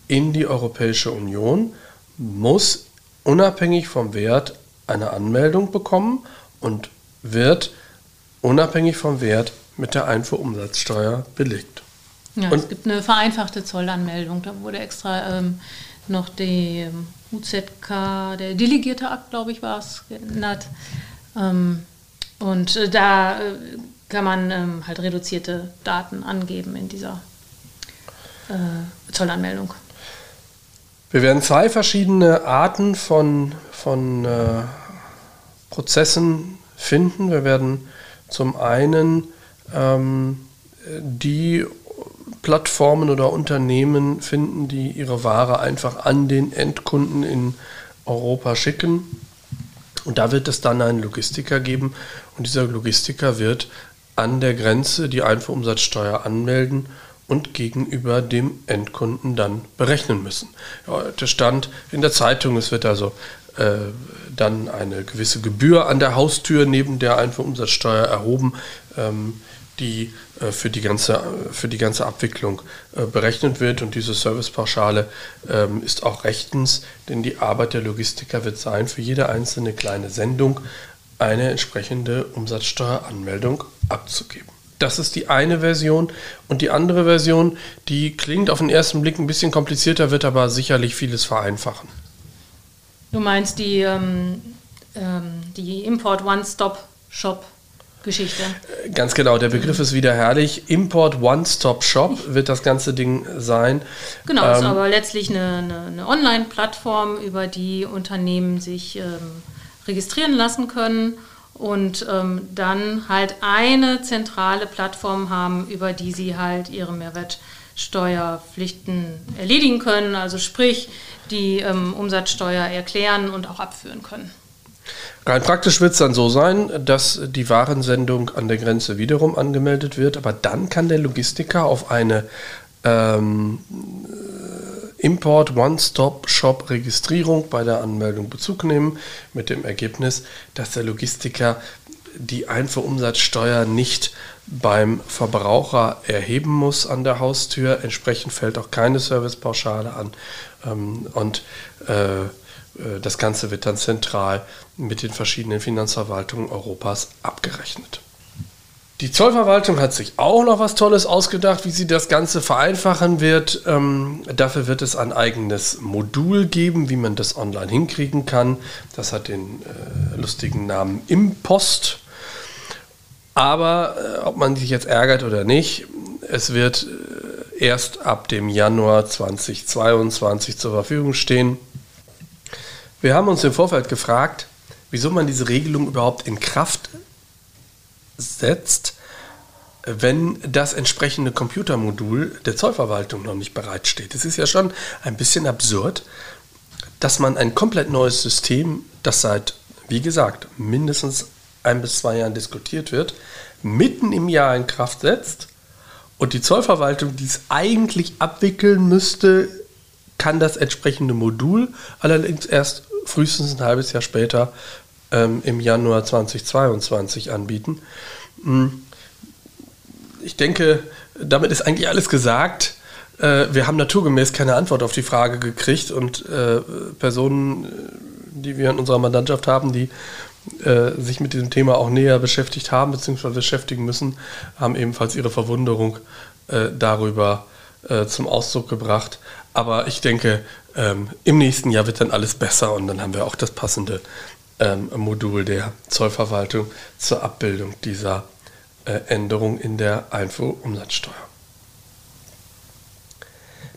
in die Europäische Union muss unabhängig vom Wert eine Anmeldung bekommen und wird unabhängig vom Wert mit der Einfuhrumsatzsteuer belegt. Ja, und es gibt eine vereinfachte Zollanmeldung. Da wurde extra ähm, noch die ähm, UZK, der delegierte Akt, glaube ich, war es, geändert. Ähm, und äh, da äh, kann man ähm, halt reduzierte Daten angeben in dieser äh, Zollanmeldung. Wir werden zwei verschiedene Arten von, von äh, Prozessen finden. Wir werden zum einen ähm, die Plattformen oder Unternehmen finden, die ihre Ware einfach an den Endkunden in Europa schicken und da wird es dann einen Logistiker geben und dieser Logistiker wird an der Grenze die Einfuhrumsatzsteuer anmelden und gegenüber dem Endkunden dann berechnen müssen. Der stand in der Zeitung, es wird also äh, dann eine gewisse Gebühr an der Haustür neben der Einfuhrumsatzsteuer erhoben. Ähm, die äh, für, die ganze, für die ganze Abwicklung äh, berechnet wird. Und diese Servicepauschale ähm, ist auch rechtens, denn die Arbeit der Logistiker wird sein, für jede einzelne kleine Sendung eine entsprechende Umsatzsteueranmeldung abzugeben. Das ist die eine Version. Und die andere Version, die klingt auf den ersten Blick ein bisschen komplizierter, wird aber sicherlich vieles vereinfachen. Du meinst die, ähm, ähm, die Import One-Stop-Shop Geschichte. Ganz genau, der Begriff ist wieder herrlich. Import One-Stop-Shop wird das ganze Ding sein. Genau, ähm, ist aber letztlich eine, eine, eine Online-Plattform, über die Unternehmen sich ähm, registrieren lassen können und ähm, dann halt eine zentrale Plattform haben, über die sie halt ihre Mehrwertsteuerpflichten erledigen können, also sprich die ähm, Umsatzsteuer erklären und auch abführen können. Rein praktisch wird es dann so sein, dass die Warensendung an der Grenze wiederum angemeldet wird, aber dann kann der Logistiker auf eine ähm, Import One-Stop-Shop Registrierung bei der Anmeldung Bezug nehmen, mit dem Ergebnis, dass der Logistiker die Einfuhrumsatzsteuer nicht beim Verbraucher erheben muss an der Haustür. Entsprechend fällt auch keine Servicepauschale an. Ähm, und äh, äh, das Ganze wird dann zentral mit den verschiedenen Finanzverwaltungen Europas abgerechnet. Die Zollverwaltung hat sich auch noch was Tolles ausgedacht, wie sie das Ganze vereinfachen wird. Ähm, dafür wird es ein eigenes Modul geben, wie man das online hinkriegen kann. Das hat den äh, lustigen Namen Impost. Aber äh, ob man sich jetzt ärgert oder nicht, es wird äh, erst ab dem Januar 2022 zur Verfügung stehen. Wir haben uns im Vorfeld gefragt, wieso man diese Regelung überhaupt in Kraft setzt, wenn das entsprechende Computermodul der Zollverwaltung noch nicht bereitsteht. Es ist ja schon ein bisschen absurd, dass man ein komplett neues System, das seit, wie gesagt, mindestens ein bis zwei Jahren diskutiert wird, mitten im Jahr in Kraft setzt und die Zollverwaltung, die es eigentlich abwickeln müsste, kann das entsprechende Modul allerdings erst frühestens ein halbes Jahr später ähm, im Januar 2022 anbieten. Hm. Ich denke, damit ist eigentlich alles gesagt. Äh, wir haben naturgemäß keine Antwort auf die Frage gekriegt und äh, Personen, äh, die wir in unserer Mandantschaft haben, die äh, sich mit diesem Thema auch näher beschäftigt haben bzw. beschäftigen müssen, haben ebenfalls ihre Verwunderung äh, darüber äh, zum Ausdruck gebracht. Aber ich denke, ähm, im nächsten Jahr wird dann alles besser und dann haben wir auch das passende ähm, Modul der Zollverwaltung zur Abbildung dieser äh, Änderung in der Einfuhrumsatzsteuer.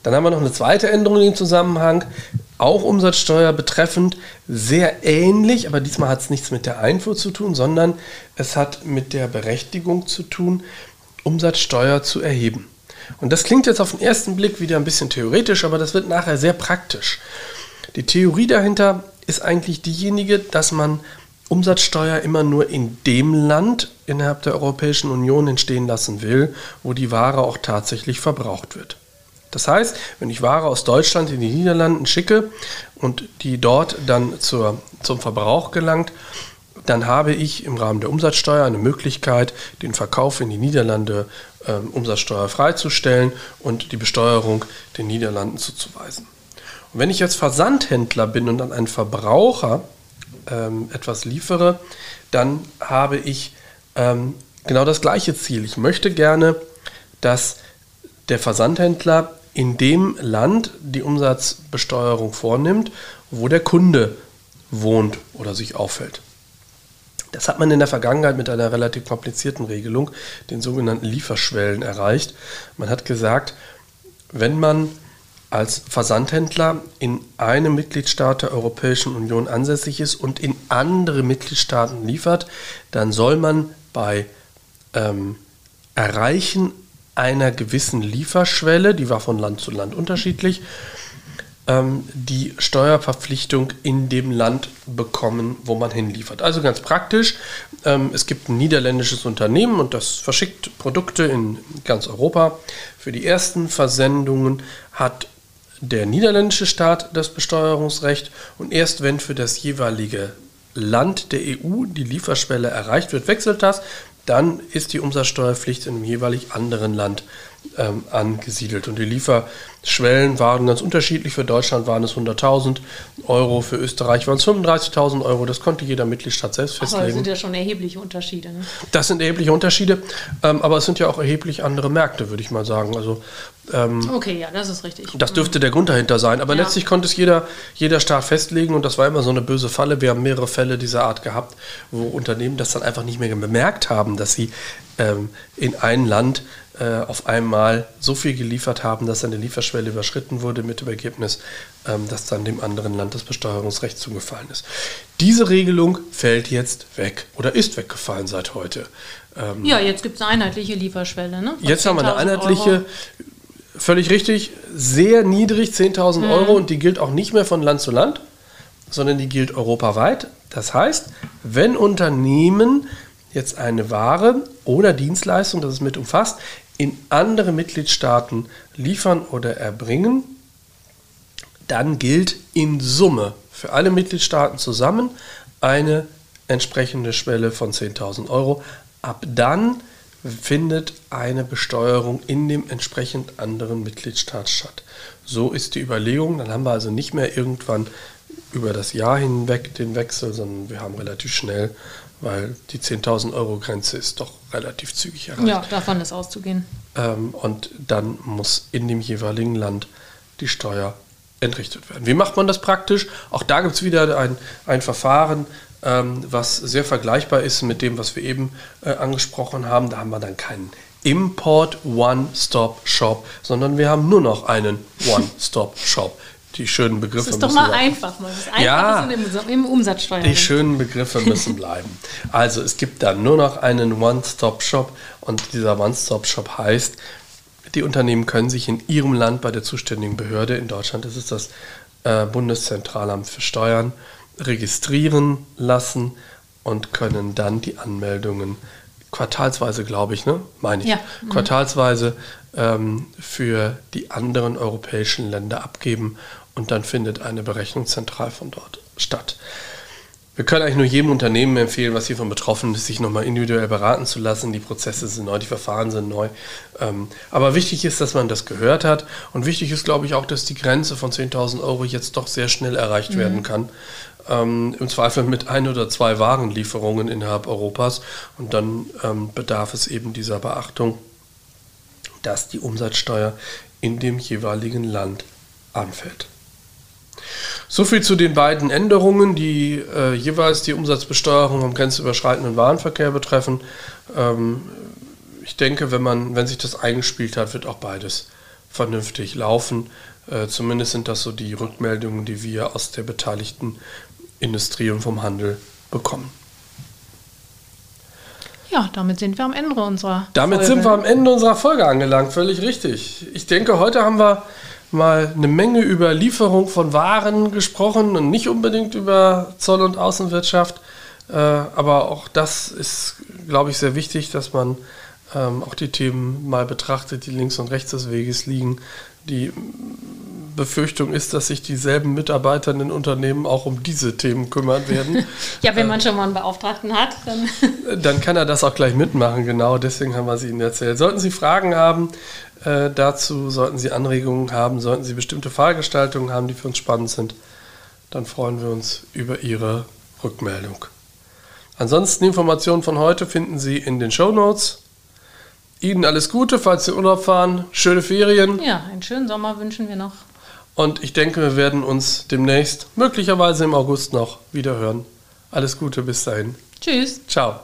Dann haben wir noch eine zweite Änderung im Zusammenhang, auch Umsatzsteuer betreffend, sehr ähnlich, aber diesmal hat es nichts mit der Einfuhr zu tun, sondern es hat mit der Berechtigung zu tun, Umsatzsteuer zu erheben. Und das klingt jetzt auf den ersten Blick wieder ein bisschen theoretisch, aber das wird nachher sehr praktisch. Die Theorie dahinter ist eigentlich diejenige, dass man Umsatzsteuer immer nur in dem Land innerhalb der Europäischen Union entstehen lassen will, wo die Ware auch tatsächlich verbraucht wird. Das heißt, wenn ich Ware aus Deutschland in die Niederlanden schicke und die dort dann zur, zum Verbrauch gelangt, dann habe ich im Rahmen der Umsatzsteuer eine Möglichkeit, den Verkauf in die Niederlande äh, Umsatzsteuer freizustellen und die Besteuerung den Niederlanden zuzuweisen. Und wenn ich jetzt Versandhändler bin und an einen Verbraucher ähm, etwas liefere, dann habe ich ähm, genau das gleiche Ziel. Ich möchte gerne, dass der Versandhändler in dem Land die Umsatzbesteuerung vornimmt, wo der Kunde wohnt oder sich auffällt. Das hat man in der Vergangenheit mit einer relativ komplizierten Regelung, den sogenannten Lieferschwellen, erreicht. Man hat gesagt, wenn man als Versandhändler in einem Mitgliedstaat der Europäischen Union ansässig ist und in andere Mitgliedstaaten liefert, dann soll man bei ähm, Erreichen einer gewissen Lieferschwelle, die war von Land zu Land unterschiedlich, ähm, die Steuerverpflichtung in dem Land bekommen, wo man hinliefert. Also ganz praktisch, ähm, es gibt ein niederländisches Unternehmen und das verschickt Produkte in ganz Europa. Für die ersten Versendungen hat der niederländische Staat das Besteuerungsrecht und erst wenn für das jeweilige Land der EU die Lieferschwelle erreicht wird, wechselt das dann ist die Umsatzsteuerpflicht in einem jeweilig anderen Land ähm, angesiedelt. Und die Lieferschwellen waren ganz unterschiedlich. Für Deutschland waren es 100.000 Euro, für Österreich waren es 35.000 Euro. Das konnte jeder Mitgliedstaat selbst festlegen. Aber das sind ja schon erhebliche Unterschiede. Ne? Das sind erhebliche Unterschiede, ähm, aber es sind ja auch erheblich andere Märkte, würde ich mal sagen. Also, ähm, okay, ja, das ist richtig. Das dürfte der Grund dahinter sein. Aber ja. letztlich konnte es jeder, jeder Staat festlegen und das war immer so eine böse Falle. Wir haben mehrere Fälle dieser Art gehabt, wo Unternehmen das dann einfach nicht mehr bemerkt haben, dass sie ähm, in ein Land äh, auf einmal so viel geliefert haben, dass eine Lieferschwelle überschritten wurde, mit dem Ergebnis, ähm, dass dann dem anderen Land das Besteuerungsrecht zugefallen ist. Diese Regelung fällt jetzt weg oder ist weggefallen seit heute. Ähm, ja, jetzt gibt es eine einheitliche Lieferschwelle. Ne? Jetzt haben wir eine einheitliche, Euro. völlig richtig, sehr niedrig, 10.000 mhm. Euro und die gilt auch nicht mehr von Land zu Land, sondern die gilt europaweit. Das heißt, wenn Unternehmen jetzt eine Ware oder Dienstleistung, das es mit umfasst, in andere Mitgliedstaaten liefern oder erbringen, dann gilt in Summe für alle Mitgliedstaaten zusammen eine entsprechende Schwelle von 10.000 Euro. Ab dann findet eine Besteuerung in dem entsprechend anderen Mitgliedstaat statt. So ist die Überlegung. Dann haben wir also nicht mehr irgendwann über das Jahr hinweg den Wechsel, sondern wir haben relativ schnell weil die 10.000 Euro Grenze ist doch relativ zügig erreicht. Ja, davon ist auszugehen. Ähm, und dann muss in dem jeweiligen Land die Steuer entrichtet werden. Wie macht man das praktisch? Auch da gibt es wieder ein, ein Verfahren, ähm, was sehr vergleichbar ist mit dem, was wir eben äh, angesprochen haben. Da haben wir dann keinen Import One-Stop-Shop, sondern wir haben nur noch einen One-Stop-Shop die schönen Begriffe Das ist doch mal bleiben. einfach. Mal. Das einfach ja, im Umsatzsteuer. Die schönen Begriffe müssen bleiben. Also es gibt dann nur noch einen One-Stop-Shop und dieser One-Stop-Shop heißt, die Unternehmen können sich in ihrem Land bei der zuständigen Behörde, in Deutschland ist es das äh, Bundeszentralamt für Steuern, registrieren lassen und können dann die Anmeldungen quartalsweise, glaube ich, ne? meine ich, ja. mhm. quartalsweise ähm, für die anderen europäischen Länder abgeben und dann findet eine Berechnung zentral von dort statt. Wir können eigentlich nur jedem Unternehmen empfehlen, was hiervon betroffen ist, sich nochmal individuell beraten zu lassen. Die Prozesse sind neu, die Verfahren sind neu. Ähm, aber wichtig ist, dass man das gehört hat. Und wichtig ist, glaube ich, auch, dass die Grenze von 10.000 Euro jetzt doch sehr schnell erreicht mhm. werden kann. Ähm, Im Zweifel mit ein oder zwei Warenlieferungen innerhalb Europas. Und dann ähm, bedarf es eben dieser Beachtung, dass die Umsatzsteuer in dem jeweiligen Land anfällt. So viel zu den beiden Änderungen, die äh, jeweils die Umsatzbesteuerung am grenzüberschreitenden Warenverkehr betreffen. Ähm, ich denke, wenn, man, wenn sich das eingespielt hat, wird auch beides vernünftig laufen. Äh, zumindest sind das so die Rückmeldungen, die wir aus der beteiligten Industrie und vom Handel bekommen. Ja, damit sind wir am Ende unserer Damit Folge. sind wir am Ende unserer Folge angelangt, völlig richtig. Ich denke, heute haben wir mal eine Menge über Lieferung von Waren gesprochen und nicht unbedingt über Zoll- und Außenwirtschaft. Äh, aber auch das ist, glaube ich, sehr wichtig, dass man ähm, auch die Themen mal betrachtet, die links und rechts des Weges liegen. Die Befürchtung ist, dass sich dieselben Mitarbeiter in den Unternehmen auch um diese Themen kümmern werden. ja, wenn man schon mal einen Beauftragten hat, dann. dann kann er das auch gleich mitmachen, genau. Deswegen haben wir es Ihnen erzählt. Sollten Sie Fragen haben, äh, dazu, sollten Sie Anregungen haben, sollten Sie bestimmte Fahrgestaltungen haben, die für uns spannend sind, dann freuen wir uns über Ihre Rückmeldung. Ansonsten Informationen von heute finden Sie in den Show Notes. Ihnen alles Gute, falls Sie Urlaub fahren. Schöne Ferien. Ja, einen schönen Sommer wünschen wir noch. Und ich denke, wir werden uns demnächst, möglicherweise im August noch, wieder hören. Alles Gute bis dahin. Tschüss. Ciao.